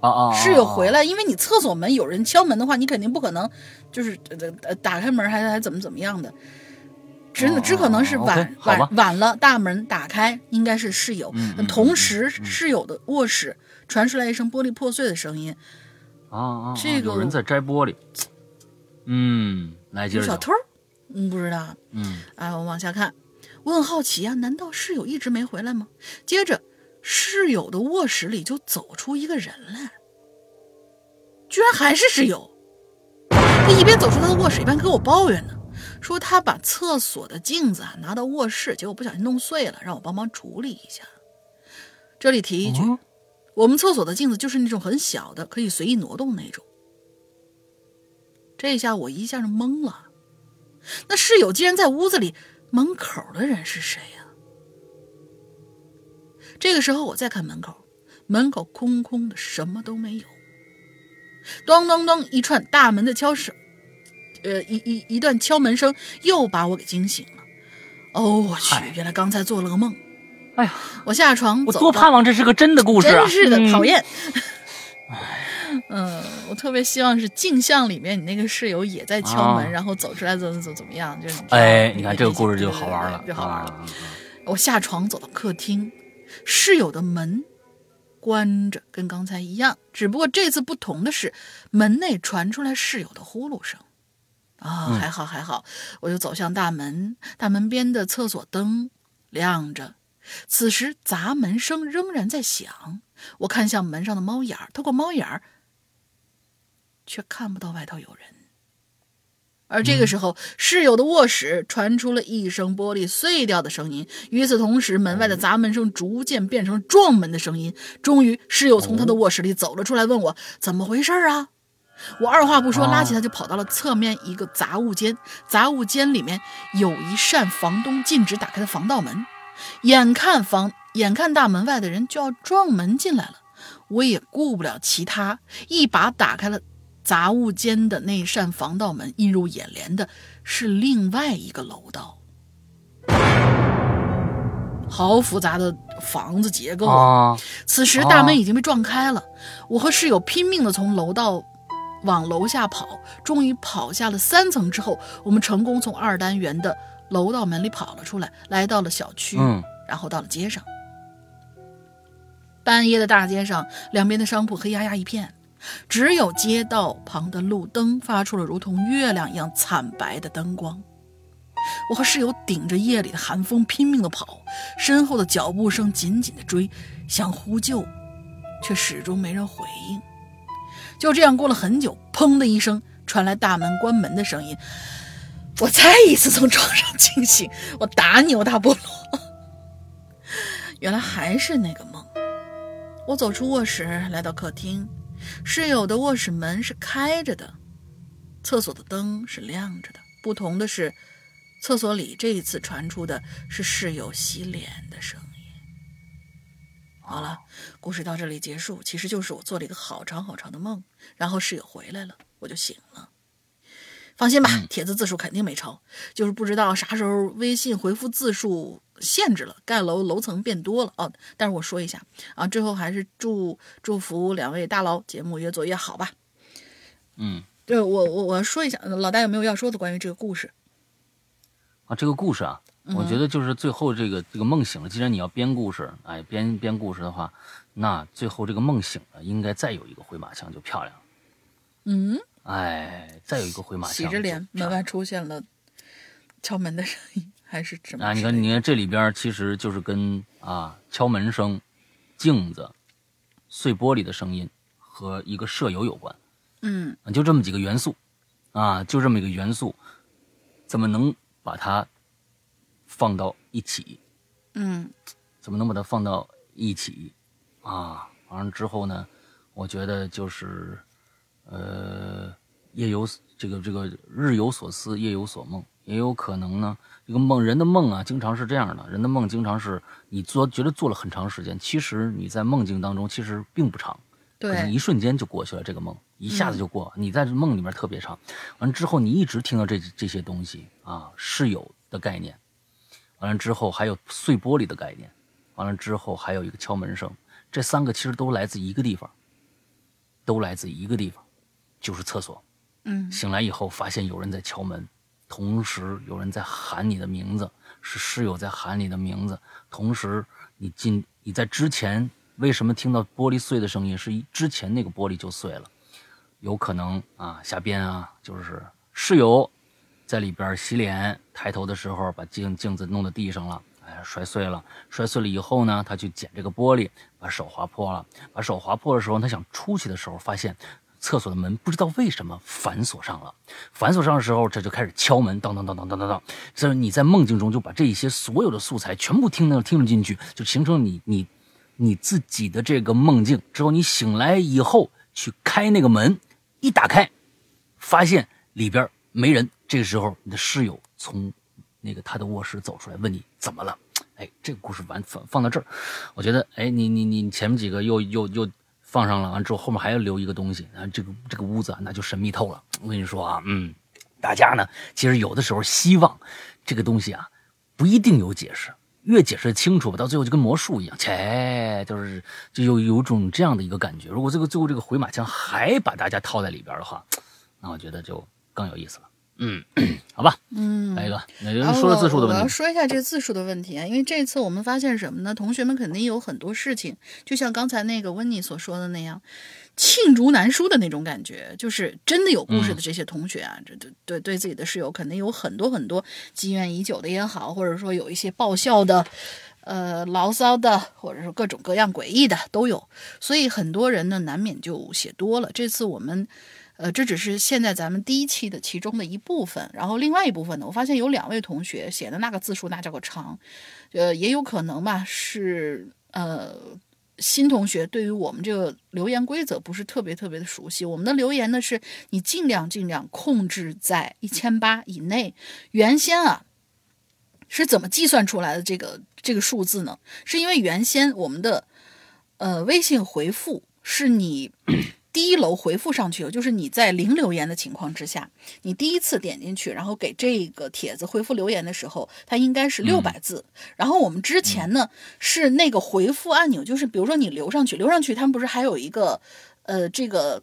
啊啊，室友回来，因为你厕所门有人敲门的话，你肯定不可能就是呃呃打开门还还怎么怎么样的，只哦只可能是哦晚、晚晚了，大门打开应该是室友，同时室友的卧室传出来一声玻璃破碎的声音，啊啊，啊这个有人在摘玻璃，嗯，来接着小偷，嗯，不知道，嗯，哎，我往下看，我很好奇啊，难道室友一直没回来吗？接着，室友的卧室里就走出一个人来，居然还是室友。他一边走出他的卧室，一边跟我抱怨呢，说他把厕所的镜子啊拿到卧室，结果不小心弄碎了，让我帮忙处理一下。这里提一句，哦我们厕所的镜子就是那种很小的，可以随意挪动那种。这下我一下就懵了。那室友既然在屋子里，门口的人是谁呀、这个时候我再看门口，门口空空的，什么都没有。咚咚咚，一串大门的敲声，呃，一一一段敲门声又把我给惊醒了。哦，我去，原来刚才做了个梦。哎呀，我下床我多盼望这是个真的故事啊！真是的嗯讨。厌。嗯，我特别希望是镜像里面你那个室友也在敲门，啊然后走出来怎么怎么怎么样，就是你知道哎，你看这个故事就好玩了，对对就好玩了。啊。我下床走到客厅，室友的门关着，跟刚才一样，只不过这次不同的是，门内传出来室友的呼噜声。啊，嗯还好还好，我就走向大门，大门边的厕所灯亮着。此时砸门声仍然在响，我看向门上的猫眼儿，透过猫眼儿，却看不到外头有人。而这个时候，室友的卧室传出了一声玻璃碎掉的声音。与此同时，门外的砸门声逐渐变成了撞门的声音。终于，室友从他的卧室里走了出来，问我怎么回事啊？我二话不说，哦拉起他就跑到了侧面一个杂物间。杂物间里面有一扇房东禁止打开的防盗门。眼看房，眼看大门外的人就要撞门进来了，我也顾不了其他，一把打开了杂物间的那扇防盗门映入眼帘的是另外一个楼道，好复杂的房子结构啊！此时大门已经被撞开了，我和室友拼命的从楼道往楼下跑，终于跑下了三层之后，我们成功从二单元的楼道门里跑了出来，来到了小区，嗯然后到了街上。半夜的大街上，两边的商铺黑压压一片，只有街道旁的路灯发出了如同月亮一样惨白的灯光。我和室友顶着夜里的寒风拼命地跑，身后的脚步声紧紧地追，想呼救，却始终没人回应。就这样过了很久，砰的一声传来大门关门的声音，我再一次从床上惊醒，我打你，我大菠萝！原来还是那个梦。我走出卧室，来到客厅，室友的卧室门是开着的，厕所的灯是亮着的。不同的是，厕所里这一次传出的是室友洗脸的声音。好了，故事到这里结束。其实就是我做了一个好长好长的梦，然后室友回来了，我就醒了。放心吧，帖子字数肯定没超，就是不知道啥时候微信回复字数限制了，盖楼楼层变多了哦。但是我说一下啊，最后还是祝祝福两位大佬节目越做越好吧。嗯对我我我说一下，老大有没有要说的关于这个故事？啊，这个故事啊，我觉得就是最后这个这个梦醒了。既然你要编故事，哎，编编故事的话，那最后这个梦醒了，应该再有一个回马枪就漂亮了。嗯，哎，再有一个回马枪，洗着脸，门外出现了敲门的声音，还是什么啊，你看，你看这里边其实就是跟啊敲门声、镜子、碎玻璃的声音和一个舍友有关，嗯啊就这么几个元素，啊，就这么一个元素，怎么能把它放到一起？嗯。怎么能把它放到一起？啊？完了之后呢，我觉得就是，呃，夜有这个这个日有所思，夜有所梦，也有可能呢，这个梦人的梦啊，经常是这样的，人的梦经常是你做觉得做了很长时间，其实你在梦境当中其实并不长，可能一瞬间就过去了，这个梦一下子就过，你在梦里面特别长，完了之后你一直听到这这些东西啊，室友的概念，完了之后还有碎玻璃的概念，完了之后还有一个敲门声，这三个其实都来自一个地方，都来自一个地方，就是厕所。嗯醒来以后发现有人在敲门，同时有人在喊你的名字，是室友在喊你的名字。同时，你进你在之前为什么听到玻璃碎的声音？是一之前那个玻璃就碎了，有可能啊，瞎编啊就是室友在里边洗脸，抬头的时候把镜镜子弄到地上了。哎，摔碎了，摔碎了以后呢，他去捡这个玻璃，把手划破了。把手划破的时候，他想出去的时候，发现厕所的门不知道为什么反锁上了。反锁上的时候，这就开始敲门，当当当当当当当。这你在梦境中就把这一些所有的素材全部听到听了进去，就形成你你你自己的这个梦境。之后你醒来以后去开那个门，一打开，发现里边没人。这个时候，你的室友从那个他的卧室走出来，问你怎么了？哎，这个故事完放放到这儿，我觉得，哎，你你你前面几个又又又放上了，完之后后面还要留一个东西，啊，这个这个屋子啊，那就神秘透了。我跟你说啊，嗯，大家呢，其实有的时候希望这个东西啊，不一定有解释，越解释清楚吧，到最后就跟魔术一样，切，就是就有有种这样的一个感觉。如果这个最后这个回马枪还把大家套在里边的话，那我觉得就更有意思了。嗯，*clears throat* 好吧，嗯，来一个，那就然后说了字数的问题我要。说一下这个字数的问题啊，因为这次我们发现什么呢？同学们肯定有很多事情，就像刚才那个温妮所说的那样，罄竹难书的那种感觉，就是真的有故事的这些同学啊，这对对对自己的室友肯定有很多很多积怨已久的也好，或者说有一些爆笑的。呃，牢骚的，或者说各种各样诡异的都有，所以很多人呢难免就写多了。这次我们呃，这只是现在咱们第一期的其中的一部分，然后另外一部分呢，我发现有两位同学写的那个字数那叫个长，呃，也有可能吧，是呃新同学对于我们这个留言规则不是特别特别的熟悉。我们的留言呢是你尽量尽量控制在一千八以内。原先啊是怎么计算出来的这个这个数字呢？是因为原先我们的呃微信回复是你第一楼回复上去，就是你在零留言的情况之下，你第一次点进去，然后给这个帖子回复留言的时候，它应该是六百字。然后我们之前呢是那个回复按钮，就是比如说你留上去，留上去，他们不是还有一个呃这个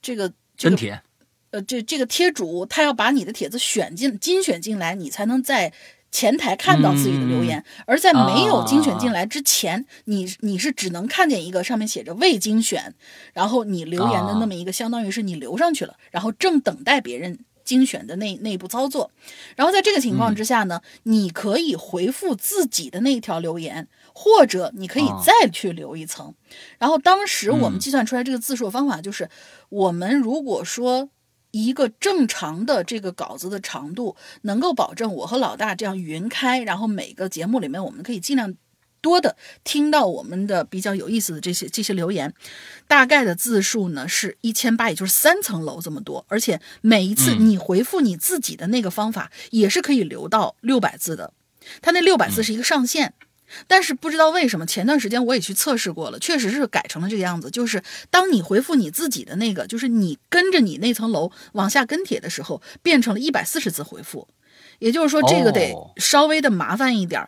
这个这个帖，呃这这个贴主他要把你的帖子选进精选进来，你才能在。前台看到自己的留言，而在没有精选进来之前，你你是只能看见一个上面写着未精选，然后你留言的那么一个，相当于是你留上去了，然后正等待别人精选的那那一步操作。然后在这个情况之下呢，你可以回复自己的那一条留言，或者你可以再去留一层。然后当时我们计算出来这个字数方法就是，我们如果说。一个正常的这个稿子的长度，能够保证我和老大这样匀开，然后每个节目里面我们可以尽量多的听到我们的比较有意思的这些这些留言。大概的字数呢是一千八，也就是三层楼这么多。而且每一次你回复你自己的那个方法，也是可以留到六百字的。它那六百字是一个上限。但是不知道为什么，前段时间我也去测试过了，确实是改成了这个样子。就是当你回复你自己的那个，就是你跟着你那层楼往下跟帖的时候，变成了一百四十字回复，也就是说这个得稍微的麻烦一点。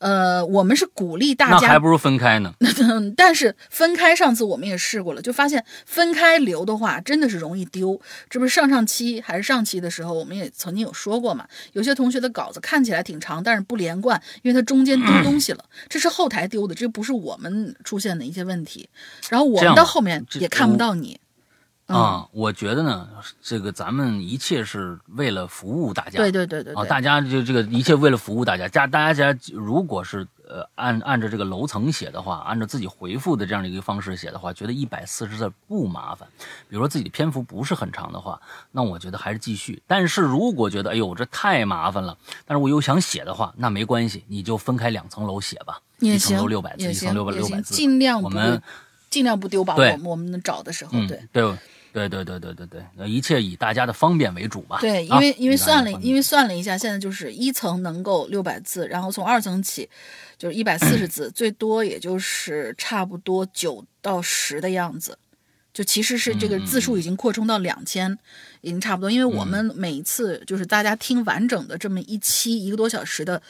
呃，我们是鼓励大家，那还不如分开呢。*laughs* 但是分开，上次我们也试过了，就发现分开留的话，真的是容易丢。这不是上上期还是上期的时候，我们也曾经有说过嘛？有些同学的稿子看起来挺长，但是不连贯，因为它中间丢东西了，这是后台丢的，这不是我们出现的一些问题。然后我们到后面也看不到你。啊，我觉得呢，这个咱们一切是为了服务大家。对对对对。啊，大家就这个一切为了服务大家。家大家如果是呃按按照这个楼层写的话，按照自己回复的这样的一个方式写的话，觉得一百四十字不麻烦。比如说自己的篇幅不是很长的话，那我觉得还是继续。但是如果觉得哎呦这太麻烦了，但是我又想写的话，那没关系，你就分开两层楼写吧。一层楼六百字，一层六百六百字，尽量我们尽量不丢吧。我们我们找的时候，对对。对对对对对对，那一切以大家的方便为主吧。对，因为因为算了，因为算了一下，现在就是一层能够六百字，然后从二层起就是一百四十字，最多也就是差不多九到十的样子。就其实是这个字数已经扩充到两千，已经差不多。因为我们每一次就是大家听完整的这么一期一个多小时的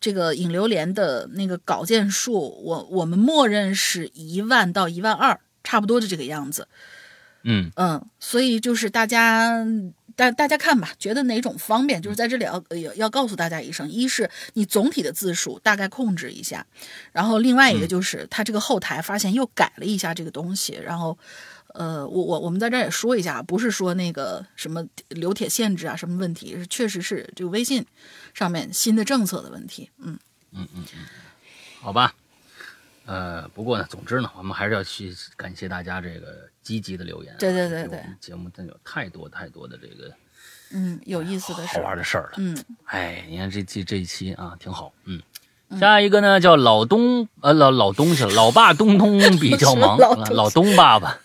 这个引流连的那个稿件数，我我们默认是一万到一万二，差不多就这个样子。嗯嗯，所以就是大家大大家看吧，觉得哪种方便，就是在这里要要要告诉大家一声：一是你总体的字数大概控制一下，然后另外一个就是它这个后台发现又改了一下这个东西，然后呃，我我我们在这儿也说一下，不是说那个什么留铁限制啊什么问题，是确实是这个微信上面新的政策的问题。嗯嗯嗯嗯，好吧。呃，不过呢，总之呢，我们还是要去感谢大家这个积极的留言。对对对对，节目真有太多太多的这个，嗯，有意思的、好玩的事儿了。嗯，哎，你看这这这一期啊，挺好。嗯，下一个呢叫老东，呃，老老东西了，老爸东东比较忙，*laughs* 老东爸爸，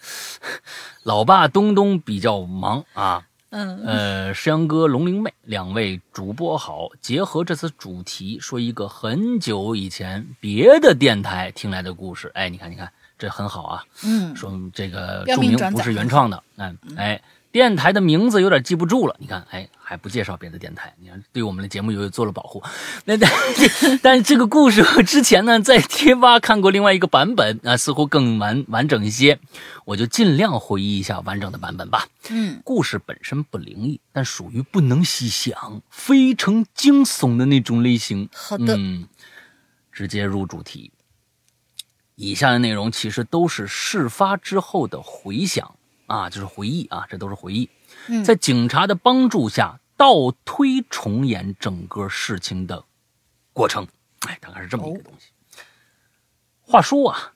老爸东东比较忙啊。嗯，呃，石阳哥、龙灵妹两位主播好，结合这次主题说一个很久以前别的电台听来的故事。哎，你看，你看，这很好啊。嗯，说这个著名不是原创的。嗯，哎，电台的名字有点记不住了。你看，哎。还不介绍别的电台，你看对我们的节目有做了保护。*laughs* 那但 *laughs* 但这个故事 *laughs* 之前呢，在贴吧看过另外一个版本啊，似乎更完完整一些，我就尽量回忆一下完整的版本吧。嗯，故事本身不灵异，但属于不能细想、非常惊悚的那种类型。好的，嗯，直接入主题。以下的内容其实都是事发之后的回想啊，就是回忆啊，这都是回忆。在警察的帮助下，倒推重演整个事情的过程。哎，大概是这么一个东西。话说啊，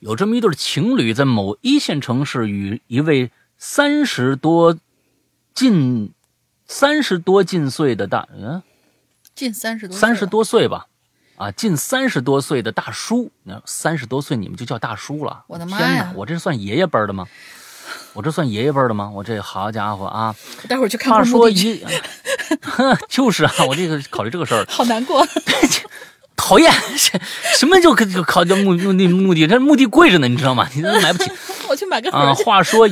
有这么一对情侣，在某一线城市与一位三十多、近三十多近岁的大嗯，近三十多三十多岁吧，啊，近三十多岁的大叔。那三十多岁你们就叫大叔了？我的妈呀！我这算爷爷辈的吗？*laughs* 我这算爷爷辈的吗？我这好家伙啊！待会儿去看。话说一，就是啊，我这个考虑这个事儿，*laughs* 好难过，*laughs* 讨厌，什什么就考考叫目目的目的，这目的贵着呢，你知道吗？你都买不起。我去买个啊，盒去话说，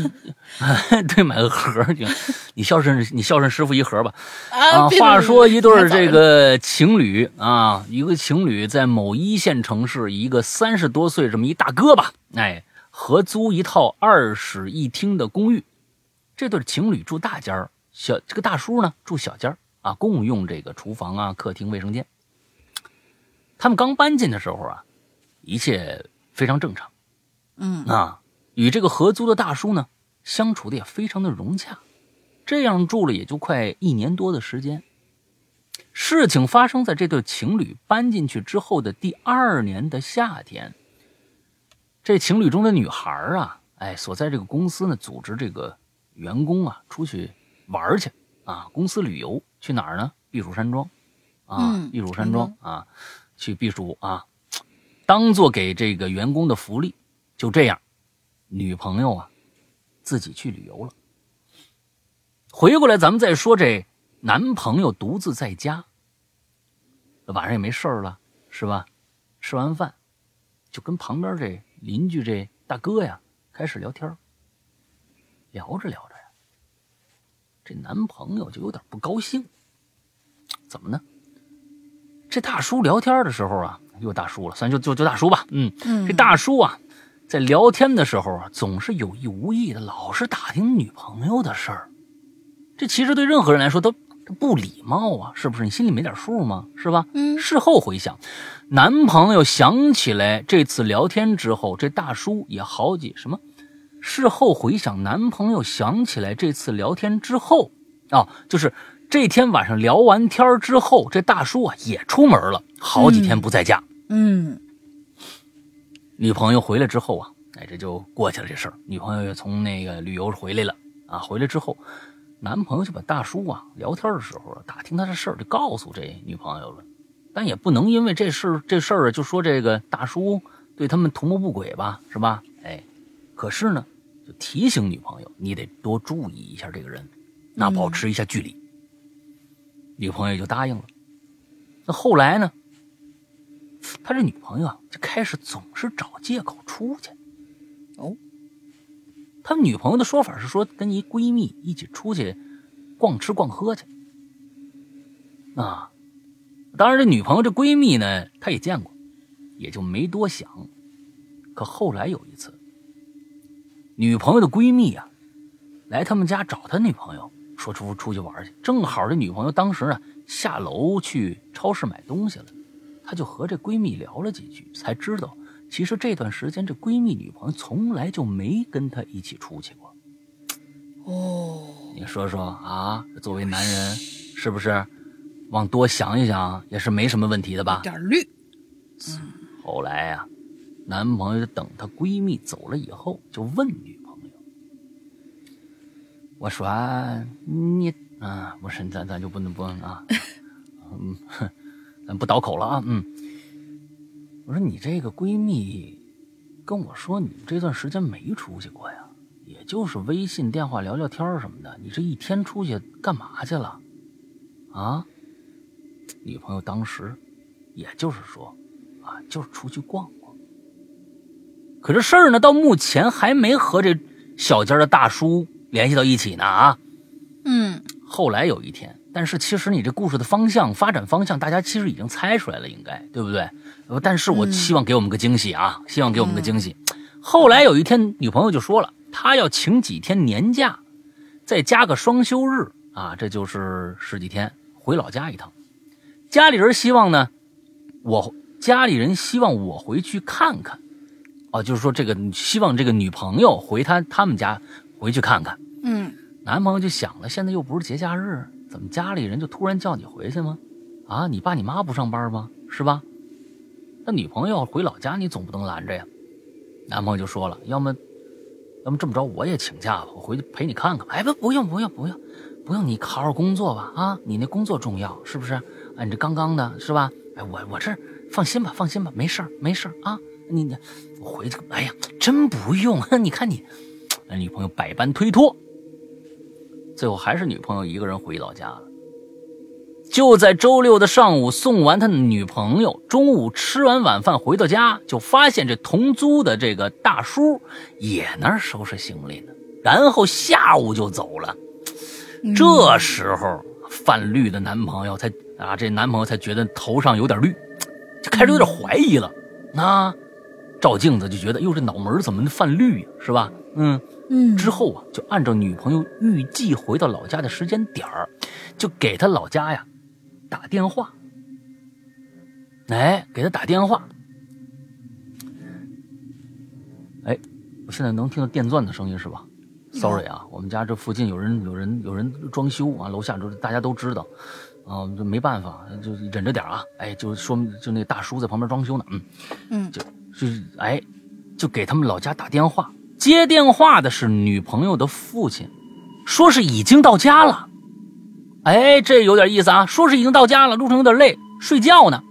对，买个盒儿去，你孝顺你孝顺师傅一盒吧。啊，别话说一对儿这个情侣啊，一个情侣在某一线城市，一个三十多岁这么一大哥吧，哎，合租一套二室一厅的公寓。这对情侣住大间儿，小这个大叔呢住小间儿啊，共用这个厨房啊、客厅、卫生间。他们刚搬进的时候啊，一切非常正常。嗯啊，与这个合租的大叔呢，相处的也非常的融洽，这样住了也就快一年多的时间。事情发生在这对情侣搬进去之后的第二年的夏天。这情侣中的女孩啊，哎，所在这个公司呢，组织这个员工啊出去玩去啊，公司旅游去哪儿呢？避暑山庄啊，嗯避暑山庄啊，去避暑啊，当做给这个员工的福利。就这样，女朋友啊，自己去旅游了。回过来，咱们再说这男朋友独自在家，晚上也没事儿了，是吧？吃完饭，就跟旁边这邻居这大哥呀开始聊天聊着聊着呀，这男朋友就有点不高兴。怎么呢？这大叔聊天的时候啊，又大叔了，算就就就大叔吧，嗯，嗯，这大叔啊，在聊天的时候啊，总是有意无意的，老是打听女朋友的事儿。这其实对任何人来说都这不礼貌啊，是不是？你心里没点数吗？是吧？嗯事后回想，男朋友想起来这次聊天之后，这大叔也好几什么？事后回想，男朋友想起来这次聊天之后，啊，就是这天晚上聊完天之后，这大叔啊也出门了，好几天不在家。嗯女朋友回来之后啊，哎，这就过去了这事儿。女朋友也从那个旅游回来了啊，回来之后，男朋友就把大叔啊聊天的时候打听他的事儿，就告诉这女朋友了。但也不能因为这事这事儿，就说这个大叔对他们图谋不轨吧，是吧？哎，可是呢，就提醒女朋友，你得多注意一下这个人，那保持一下距离。女朋友就答应了。那后来呢？他这女朋友啊，就开始总是找借口出去。哦，他女朋友的说法是说，跟一闺蜜一起出去逛吃逛喝去。啊，当然，这女朋友这闺蜜呢，她也见过，也就没多想。可后来有一次，女朋友的闺蜜啊，来他们家找他女朋友，说出出去玩去。正好这女朋友当时呢下楼去超市买东西了。她就和这闺蜜聊了几句，才知道其实这段时间这闺蜜女朋友从来就没跟她一起出去过。哦，你说说啊，作为男人，是不是往多想一想也是没什么问题的吧？点儿绿，后来呀、男朋友等她闺蜜走了以后，就问女朋友：“我说你啊，不是咱咱就不能不能啊，*laughs* 嗯，哼 *laughs* 咱不倒口了啊，嗯，我说你这个闺蜜跟我说，你这段时间没出去过呀，也就是微信电话聊聊天儿什么的，你这一天出去干嘛去了？啊？女朋友当时也就是说。”啊，就是出去逛逛。可这事儿呢，到目前还没和这小家的大叔联系到一起呢啊。嗯后来有一天，但是其实你这故事的方向、发展方向，大家其实已经猜出来了，应该对不对？呃但是我希望给我们个惊喜啊，希望给我们个惊喜。后来有一天，女朋友就说了，她要请几天年假，再加个双休日啊，这就是十几天，回老家一趟。家里人希望呢，我家里人希望我回去看看，哦，就是说这个希望这个女朋友回他他们家回去看看。嗯男朋友就想了，现在又不是节假日，怎么家里人就突然叫你回去吗？啊，你爸你妈不上班吗？是吧？那女朋友回老家，你总不能拦着呀。男朋友就说了，要么，要么这么着，我也请假吧，我回去陪你看看。哎，不，不用，不用，不用，不用，你好好工作吧。啊，你那工作重要，是不是？啊，你这刚刚的是吧？哎，我我这放心吧，放心吧，没事儿，没事儿啊。你你我回去，哎呀，真不用。*laughs* 你看你，那女朋友百般推脱。最后还是女朋友一个人回老家了。就在周六的上午送完他的女朋友，中午吃完晚饭回到家，就发现这同租的这个大叔也那儿收拾行李呢，然后下午就走了。这时候泛绿的男朋友才啊，这男朋友才觉得头上有点绿，就开始有点怀疑了。那照镜子就觉得，哟，这脑门怎么泛绿呀？是吧？嗯嗯，之后啊，就按照女朋友预计回到老家的时间点儿，就给他老家呀打电话。哎，给他打电话。哎，我现在能听到电钻的声音是吧？Sorry 啊，我们家这附近有人有人有人装修啊，楼下这大家都知道，啊，就没办法，就忍着点啊。哎，就说明就那大叔在旁边装修呢，嗯嗯，就就是哎，就给他们老家打电话。接电话的是女朋友的父亲，说是已经到家了。哎，这有点意思啊，说是已经到家了，路上有点累，睡觉呢。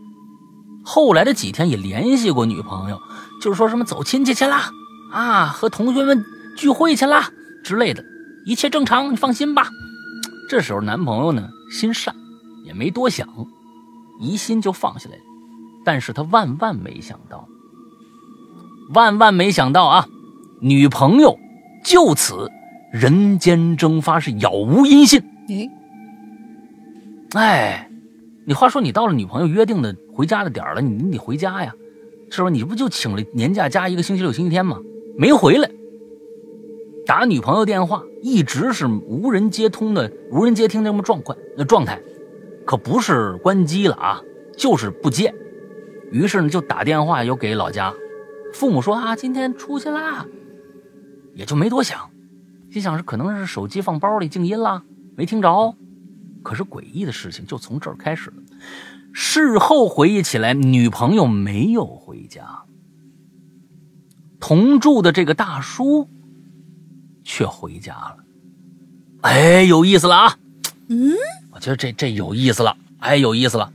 后来的几天也联系过女朋友，就是说什么走亲戚去啦，啊，和同学们聚会去啦之类的，一切正常，你放心吧。这时候男朋友呢心善，也没多想，疑心就放下来了。但是他万万没想到，万万没想到啊！女朋友就此人间蒸发，是杳无音信。哎，哎，你话说你到了女朋友约定的回家的点儿了，你你得回家呀，是吧？你不就请了年假加一个星期六、星期天吗？没回来，打女朋友电话一直是无人接通的、无人接听这么状况那状态，可不是关机了啊，就是不接。于是呢，就打电话又给老家，父母说啊，今天出去啦。也就没多想，心想是可能是手机放包里静音啦，没听着。可是诡异的事情就从这儿开始了。事后回忆起来，女朋友没有回家，同住的这个大叔却回家了。哎，有意思了啊！嗯，我觉得这这有意思了，哎，有意思了。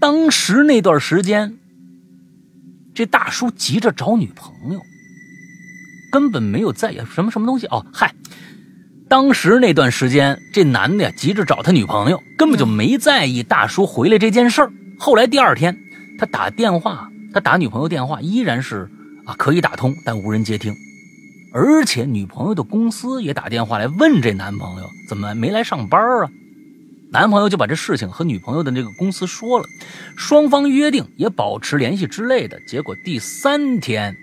当时那段时间，这大叔急着找女朋友。根本没有在意什么什么东西哦，嗨，当时那段时间，这男的呀急着找他女朋友，根本就没在意大叔回来这件事儿。后来第二天，他打电话，他打女朋友电话依然是啊可以打通，但无人接听。而且女朋友的公司也打电话来问这男朋友怎么没来上班啊？男朋友就把这事情和女朋友的这个公司说了，双方约定也保持联系之类的。结果第三天。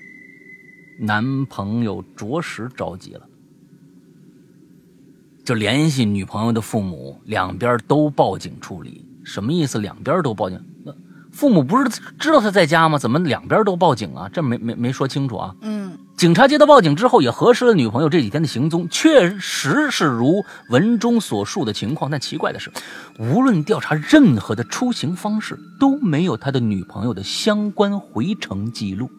男朋友着实着急了，就联系女朋友的父母，两边都报警处理。什么意思？两边都报警？那父母不是知道他在家吗？怎么两边都报警啊？这没没没说清楚啊？嗯，警察接到报警之后，也核实了女朋友这几天的行踪，确实是如文中所述的情况。但奇怪的是，无论调查任何的出行方式，都没有他的女朋友的相关回程记录。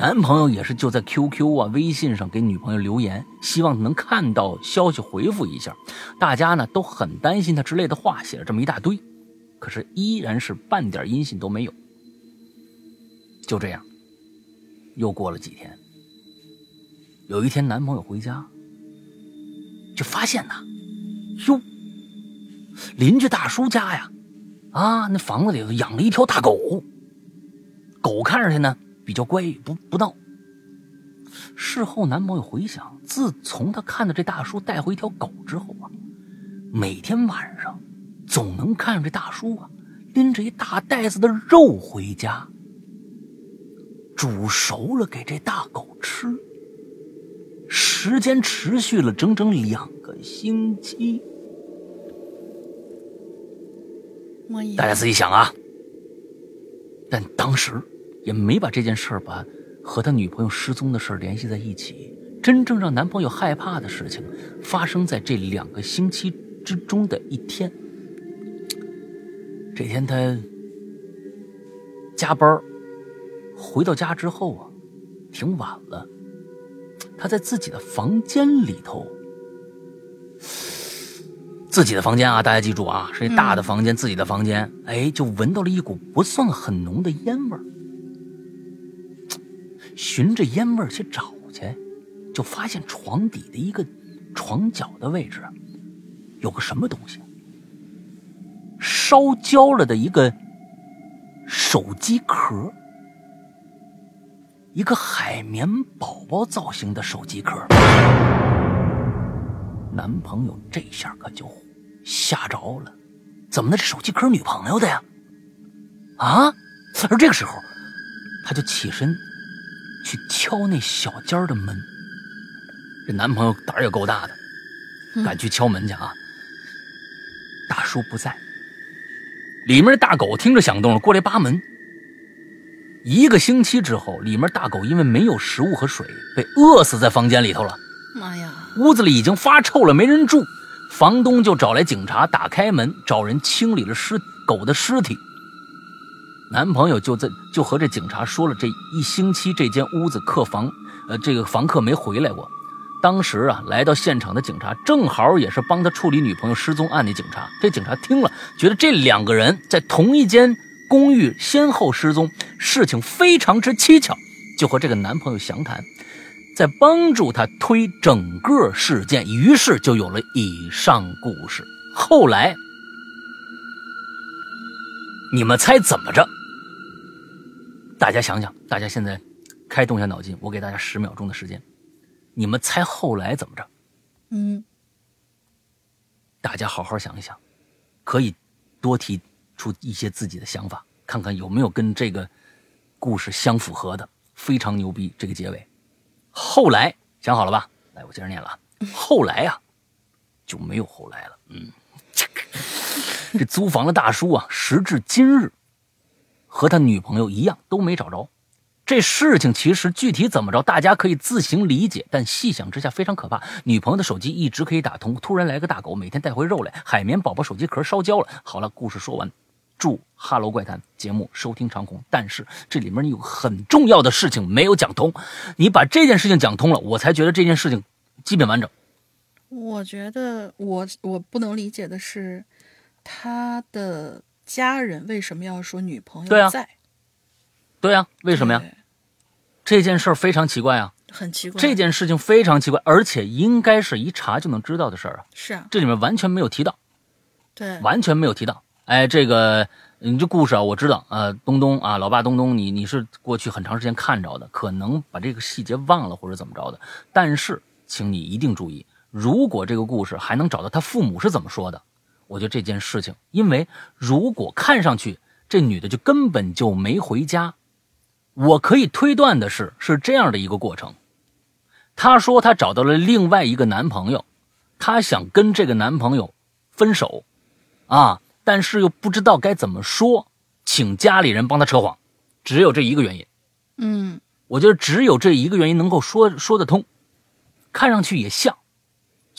男朋友也是就在 QQ 啊、微信上给女朋友留言，希望能看到消息回复一下。大家呢都很担心他之类的话，写了这么一大堆，可是依然是半点音信都没有。就这样，又过了几天。有一天，男朋友回家，就发现呐，哟，邻居大叔家呀，啊，那房子里头养了一条大狗，狗看上去呢。比较乖，不不闹。事后，男朋友回想，自从他看到这大叔带回一条狗之后啊，每天晚上总能看着这大叔啊拎着一大袋子的肉回家，煮熟了给这大狗吃。时间持续了整整两个星期。大家自己想啊。但当时。也没把这件事儿把和他女朋友失踪的事儿联系在一起。真正让男朋友害怕的事情，发生在这两个星期之中的一天。这天他加班回到家之后啊，挺晚了。他在自己的房间里头，自己的房间啊，大家记住啊，是一大的房间，自己的房间。哎，就闻到了一股不算很浓的烟味儿。循着烟味去找去，就发现床底的一个床角的位置，有个什么东西。烧焦了的一个手机壳，一个海绵宝宝造型的手机壳。男朋友这下可就吓着了，怎么的？这手机壳女朋友的呀？啊！而这个时候，他就起身去敲那小间的门。这男朋友胆儿也够大的，敢去敲门去啊！大叔不在，里面大狗听着响动了，过来扒门。一个星期之后，里面大狗因为没有食物和水，被饿死在房间里头了。妈呀！屋子里已经发臭了，没人住，房东就找来警察，打开门找人清理了尸狗的尸体。男朋友就在就和这警察说了，这一星期这间屋子客房，呃，这个房客没回来过。当时啊，来到现场的警察正好也是帮他处理女朋友失踪案的警察。这警察听了，觉得这两个人在同一间公寓先后失踪，事情非常之蹊跷，就和这个男朋友详谈，在帮助他推整个事件，于是就有了以上故事。后来，你们猜怎么着？大家想想，大家现在开动一下脑筋，我给大家十秒钟的时间，你们猜后来怎么着？嗯，大家好好想一想，可以多提出一些自己的想法，看看有没有跟这个故事相符合的。非常牛逼，这个结尾。后来想好了吧？来，我接着念了啊。*laughs* 后来啊、就没有后来了。嗯，这租房的大叔啊，时至今日和他女朋友一样都没找着。这事情其实具体怎么着，大家可以自行理解，但细想之下非常可怕。女朋友的手机一直可以打通，突然来个大狗，每天带回肉来，海绵宝宝手机壳烧焦了。好了，故事说完。祝《哈喽怪谈》节目收听长虹，但是这里面有很重要的事情没有讲通，你把这件事情讲通了，我才觉得这件事情基本完整。我觉得我我不能理解的是，他的家人为什么要说女朋友在？对呀、为什么呀？这件事儿非常奇怪啊，很奇怪。这件事情非常奇怪，而且应该是一查就能知道的事儿啊，是啊，这里面完全没有提到。对，完全没有提到。哎，这个你这故事啊，我知道，呃，东东啊，老爸东东，你你是过去很长时间看着的，可能把这个细节忘了或者怎么着的。但是，请你一定注意，如果这个故事还能找到他父母是怎么说的，我觉得这件事情，因为如果看上去这女的就根本就没回家，我可以推断的是是这样的一个过程。她说她找到了另外一个男朋友，她想跟这个男朋友分手，啊，但是又不知道该怎么说，请家里人帮她扯谎，只有这一个原因。嗯，我觉得只有这一个原因能够说说得通，看上去也像，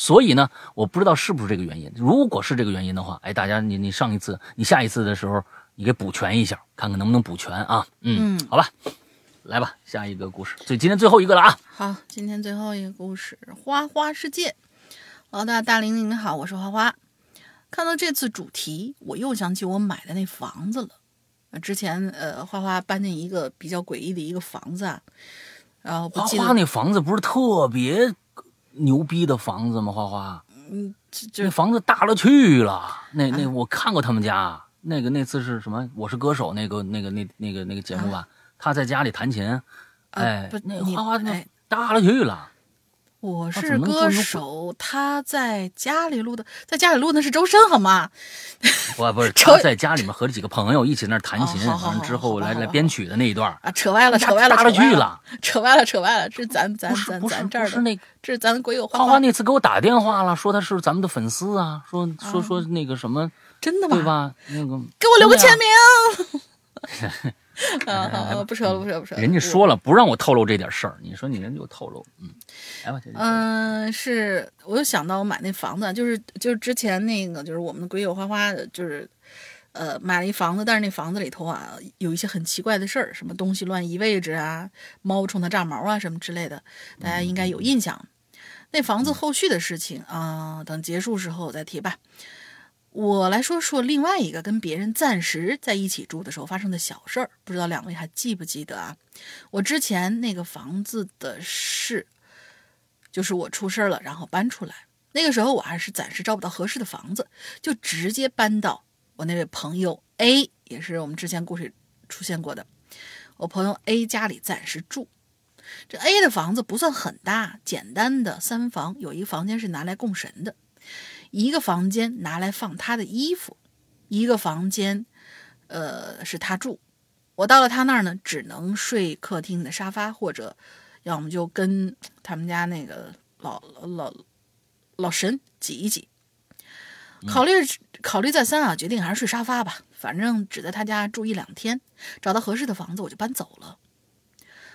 所以呢，我不知道是不是这个原因。如果是这个原因的话，哎，大家你你上一次你下一次的时候，你给补全一下，看看能不能补全啊？嗯，嗯好吧，来吧，下一个故事，最今天最后一个了啊。好，今天最后一个故事《花花世界》。老大大玲玲好，我是花花。看到这次主题，我又想起我买的那房子了。呃之前呃，花花搬进一个比较诡异的一个房子啊，然后不花花那房子不是特别牛逼的房子吗？花花，这这房子大了去了。那那我看过他们家，那个那次是什么？我是歌手那个那个那那个那个节目吧？他在家里弹琴，哎不，那花花那哎大了去了。我是歌手，他在家里录的，在家里录的是周深好吗？*laughs* 不不是，他在家里面和几个朋友一起那弹琴，之后来来编曲的那一段，啊，扯歪了，扯歪了，大了去了，扯歪了，扯歪了，这是咱咱咱咱这儿的，是那这是咱鬼友花花花那次给我打电话了，说他是咱们的粉丝啊，说说说那个什么，真的吗？对吧？那个给我留个签呀名。*laughs* *laughs* 啊 *laughs* 好好，不说了，不说了，不说了。人家说了不让我透露这点事儿，你说你人就透露，嗯，来吧，嗯、是，我又想到我买那房子，就是就是之前那个，就是我们的鬼友花花，就是呃买了一房子，但是那房子里头啊有一些很奇怪的事儿，什么东西乱移位置啊，猫冲它炸毛啊什么之类的，大家应该有印象。那房子后续的事情啊、等结束时候我再提吧。我来说说另外一个跟别人暂时在一起住的时候发生的小事儿，不知道两位还记不记得啊？我之前那个房子的事，就是我出事儿了，然后搬出来。那个时候我还是暂时找不到合适的房子，就直接搬到我那位朋友 A 也是我们之前故事出现过的，我朋友 A 家里暂时住。这 A 的房子不算很大，简单的三房，有一个房间是拿来供神的，一个房间拿来放他的衣服，一个房间，呃，是他住。我到了他那儿呢，只能睡客厅的沙发，或者要么就跟他们家那个老老老神挤一挤。考虑考虑再三啊，决定还是睡沙发吧，反正只在他家住一两天，找到合适的房子我就搬走了。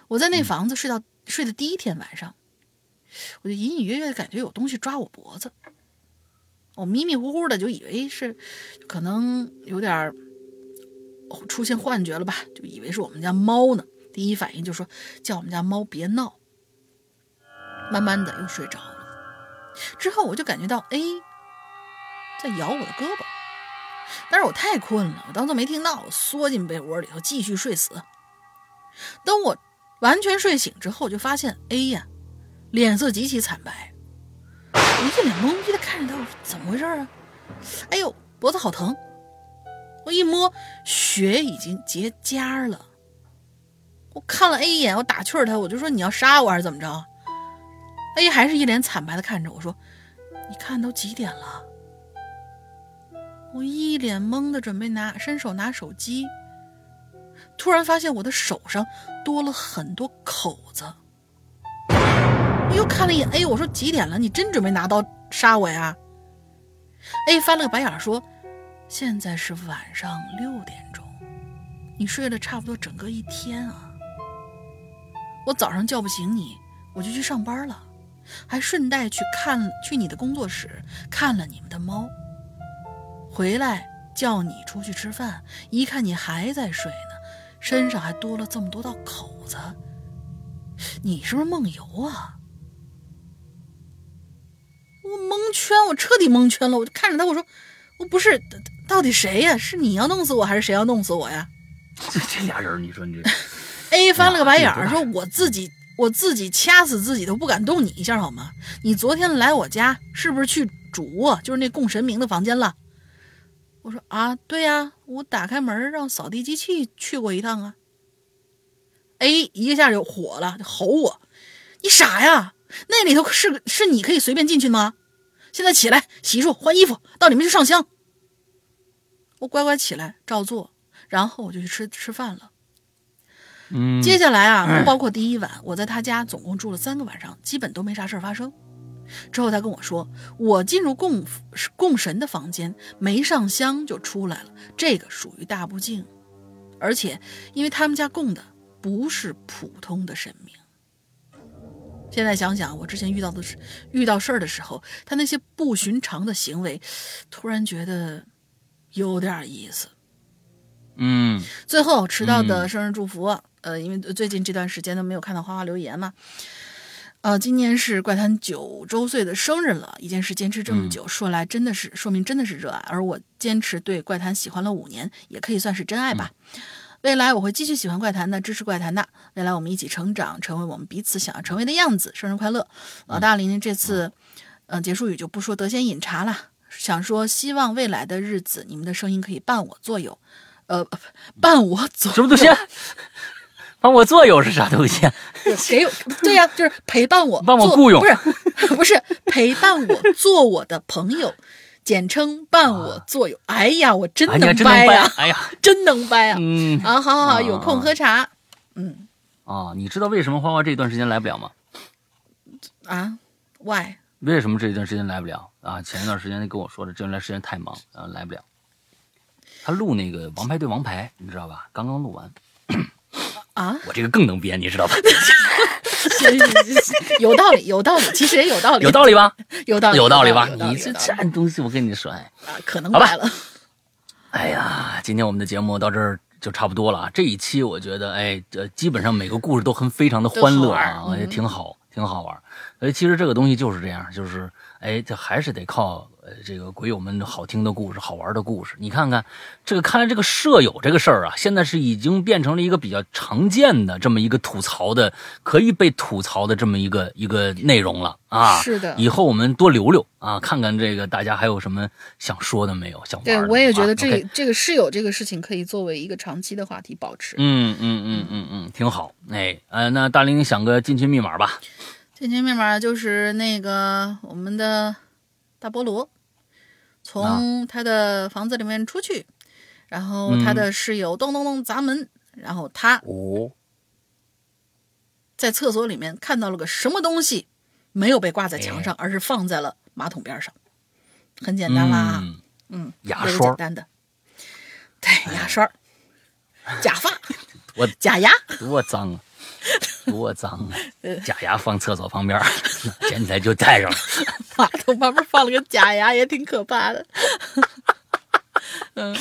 我在那房子睡到睡的第一天晚上，我就隐隐约约的感觉有东西抓我脖子，我迷迷糊糊的就以为是可能有点出现幻觉了吧，就以为是我们家猫呢。第一反应就说叫我们家猫别闹。慢慢的又睡着了，之后我就感觉到 A 在咬我的胳膊，但是我太困了，我当做没听到，我缩进被窝里头继续睡死。等我。完全睡醒之后，就发现 A 呀，脸色极其惨白，我一脸懵逼的看着他，我说怎么回事啊？哎呦，脖子好疼！我一摸，血已经结痂了。我看了 A 一眼，我打趣儿他，我就说你要杀我还是怎么着？A 还是一脸惨白的看着我说，你看都几点了？我一脸懵的准备拿伸手拿手机。突然发现我的手上多了很多口子，又看了一眼 A，我说几点了？你真准备拿刀杀我呀？A 翻了个白眼说：“现在是晚上六点钟，你睡了差不多整个一天啊。我早上叫不醒你，我就去上班了，还顺带去看去你的工作室看了你们的猫。回来叫你出去吃饭，一看你还在睡呢。”身上还多了这么多道口子，你是不是梦游啊？我蒙圈，我彻底蒙圈了。我就看着他，我说：“我不是，到底谁呀？是你要弄死我，还是谁要弄死我呀？”这 *laughs* 这俩人，你说你这 *laughs* A 翻了个白眼儿，说：“我自己，我自己掐死自己都不敢动你一下，好吗？你昨天来我家，是不是去主卧，就是那供神明的房间了？”我说啊，对呀，我打开门让扫地机器去过一趟啊。A 一下就火了，就吼我：“你傻呀？那里头是是你可以随便进去吗？现在起来洗漱换衣服，到里面去上香。”我乖乖起来照做，然后我就去吃吃饭了。嗯，接下来啊，不包括第一晚，我在他家总共住了三个晚上，基本都没啥事儿发生。之后他跟我说，我进入供供神的房间，没上香就出来了，这个属于大不敬，而且因为他们家供的不是普通的神明。现在想想，我之前遇到的事遇到事儿的时候，他那些不寻常的行为，突然觉得有点意思。嗯，最后迟到的生日祝福，呃，因为最近这段时间都没有看到花花留言嘛。呃，今年是怪谈九周岁的生日了。一件事坚持这么久，说来真的是说明真的是热爱。而我坚持对怪谈喜欢了五年，也可以算是真爱吧。未来我会继续喜欢怪谈的，支持怪谈的。未来我们一起成长，成为我们彼此想要成为的样子。生日快乐，老大！林这次，嗯，结束语就不说得闲饮茶了，想说希望未来的日子，你们的声音可以伴我左右，呃，伴我左什么东西？帮我作用是啥东西？给对呀，就是陪伴我，帮我雇佣，不是 *laughs* 不是陪伴我做我的朋友，简称伴我左右。哎呀，我真能掰呀！哎呀，真能掰啊！*laughs* 嗯啊，好好好，有空喝茶。嗯啊，你知道为什么花花这段时间来不了吗？啊？Why？为什么这段时间来不了啊？前一段时间他跟我说的，这段时间太忙啊，来不了。他录那个《王牌对王牌》，你知道吧？刚刚录完。啊，我这个更能编，你知道吧？*laughs* 有道理，有道理，其实也有道理，有道理吧？*laughs* 有道理，有道理吧？你这这东西，我跟你说，哎，可能败了。*laughs* 哎呀，今天我们的节目到这儿就差不多了啊。这一期我觉得，哎，这基本上每个故事都很非常的欢乐啊，也挺好，挺好玩。所以其实这个东西就是这样，就是哎，这还是得靠呃这个鬼友们好听的故事、好玩的故事。你看看，这个看来这个舍友这个事儿啊，现在是已经变成了一个比较常见的这么一个吐槽的，可以被吐槽的这么一个一个内容了啊。是的以后我们多留留啊，看看这个大家还有什么想说的没有？想玩对，我也觉得这、啊这个室友这个事情可以作为一个长期的话题保持。嗯嗯嗯嗯嗯，挺好。哎，呃，那大玲想个进群密码吧。进群密码就是那个我们的大菠萝，从他的房子里面出去，然后他的室友咚咚咚砸门，然后他哦，在厕所里面看到了个什么东西，没有被挂在墙上，而是放在了马桶边上，很简单啦，嗯，嗯，牙刷简单的，对，牙刷，假发，我假牙，多脏啊，*laughs* 多脏啊！*laughs* 呃假牙放厕所旁边儿，捡起来就戴上了。*laughs* 马桶旁边放了个假牙，也挺可怕的。嗯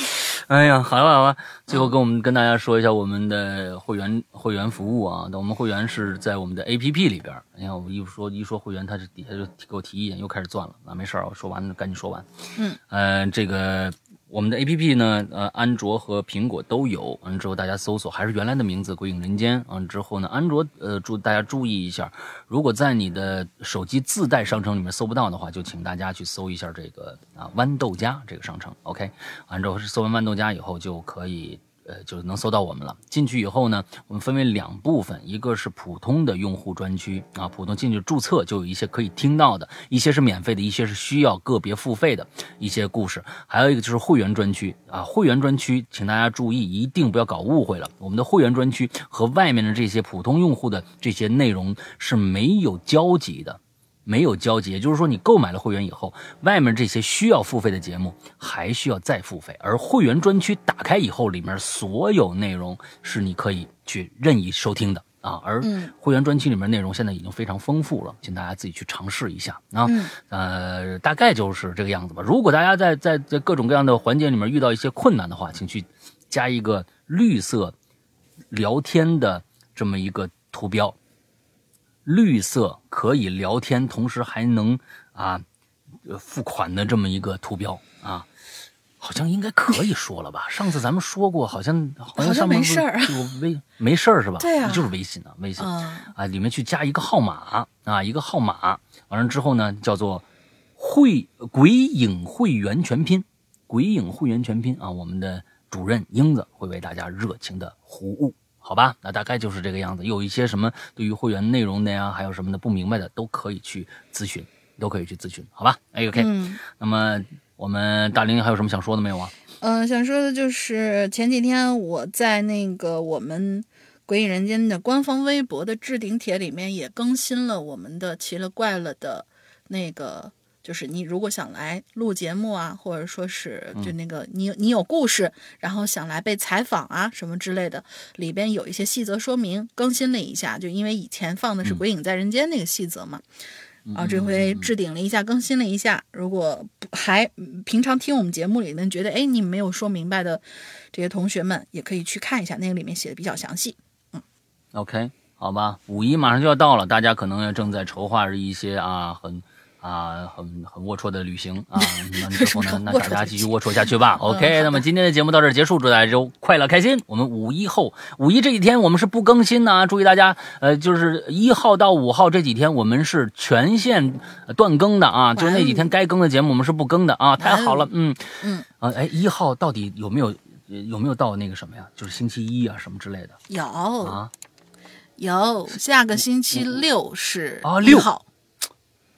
哎呀，好了好了，最后跟我们跟大家说一下我们的会员会员服务啊，我们会员是在我们的 APP 里边儿。你看我一说一说会员，他这底下就给我提意见，又开始钻了。啊，没事儿，我说完了赶紧说完。嗯，呃，这个我们的 APP 呢，呃，安卓和苹果都有。完了之后大家搜索还是原来的名字“鬼影人间”。完了之后呢，安卓呃注大家注意一下，如果在你的手机自带商城里面搜不到的话，就请大家去搜一下这个啊豌豆荚这个商城。OK，完之后搜完豌豆荚以后就可以。呃，就能搜到我们了。进去以后呢，我们分为两部分，一个是普通的用户专区啊，普通进去注册就有一些可以听到的，一些是免费的，一些是需要个别付费的一些故事。还有一个就是会员专区啊，会员专区，请大家注意，一定不要搞误会了。我们的会员专区和外面的这些普通用户的这些内容是没有交集的。没有交集，也就是说，你购买了会员以后，外面这些需要付费的节目还需要再付费，而会员专区打开以后，里面所有内容是你可以去任意收听的啊。而嗯会员专区里面内容现在已经非常丰富了，请大家自己去尝试一下啊。嗯呃，大概就是这个样子吧。如果大家在在在各种各样的环节里面遇到一些困难的话，请去加一个绿色聊天的这么一个图标。绿色可以聊天，同时还能啊呃付款的这么一个图标啊，好像应该可以说了吧？*laughs* 上次咱们说过，好像好好像上面没事儿有微没事儿是吧？对呀就是微信啊，微信嗯啊，里面去加一个号码啊，一个号码，完了之后呢，叫做会鬼影会员全拼，鬼影会员全拼啊，我们的主任英子会为大家热情的服务。好吧，那大概就是这个样子。有一些什么对于会员内容的呀，还有什么的不明白的，都可以去咨询，都可以去咨询，好吧？哎，OK。嗯那么我们大玲还有什么想说的没有啊？嗯、想说的就是前几天我在那个我们《鬼影人间》的官方微博的置顶帖里面也更新了我们的奇了怪了的那个。就是你如果想来录节目啊，或者说是就那个你你有故事，然后想来被采访啊什么之类的，里边有一些细则说明更新了一下，就因为以前放的是《鬼影在人间》那个细则嘛，啊，这回置顶了一下，更新了一下。如果还嗯平常听我们节目里面觉得哎你没有说明白的这些同学们，也可以去看一下，那个里面写的比较详细。嗯 OK，好吧，五一马上就要到了，大家可能也正在筹划着一些啊很啊很很龌龊的旅行啊。*laughs* 那之后呢，那大家继续龌龊下去吧。OK，那么今天的节目到这儿结束，祝大家周快乐开心。我们五一后五一这几天我们是不更新的啊，注意大家呃就是一号到五号这几天我们是全线呃断更的啊，就是那几天该更的节目我们是不更的啊，太好了，嗯嗯啊哎一号到底有没有有没有到那个什么呀？就是星期一啊什么之类的有、啊？有，下个星期六是啊六号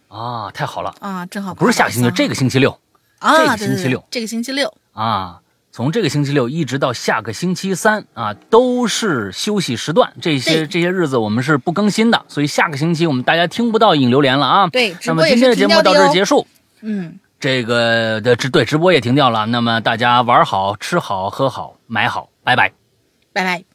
啊，太好了。啊，正好不是下个星期，这个星期六啊，这个星期六这个星期六，啊，从这个星期六一直到下个星期三啊，都是休息时段。这些这些日子我们是不更新的，所以下个星期我们大家听不到引流连了啊。对那么今天的节目到这结束。嗯，这个的直对直播也停掉了。那么大家玩好、吃好、喝好、买好，拜拜。拜拜。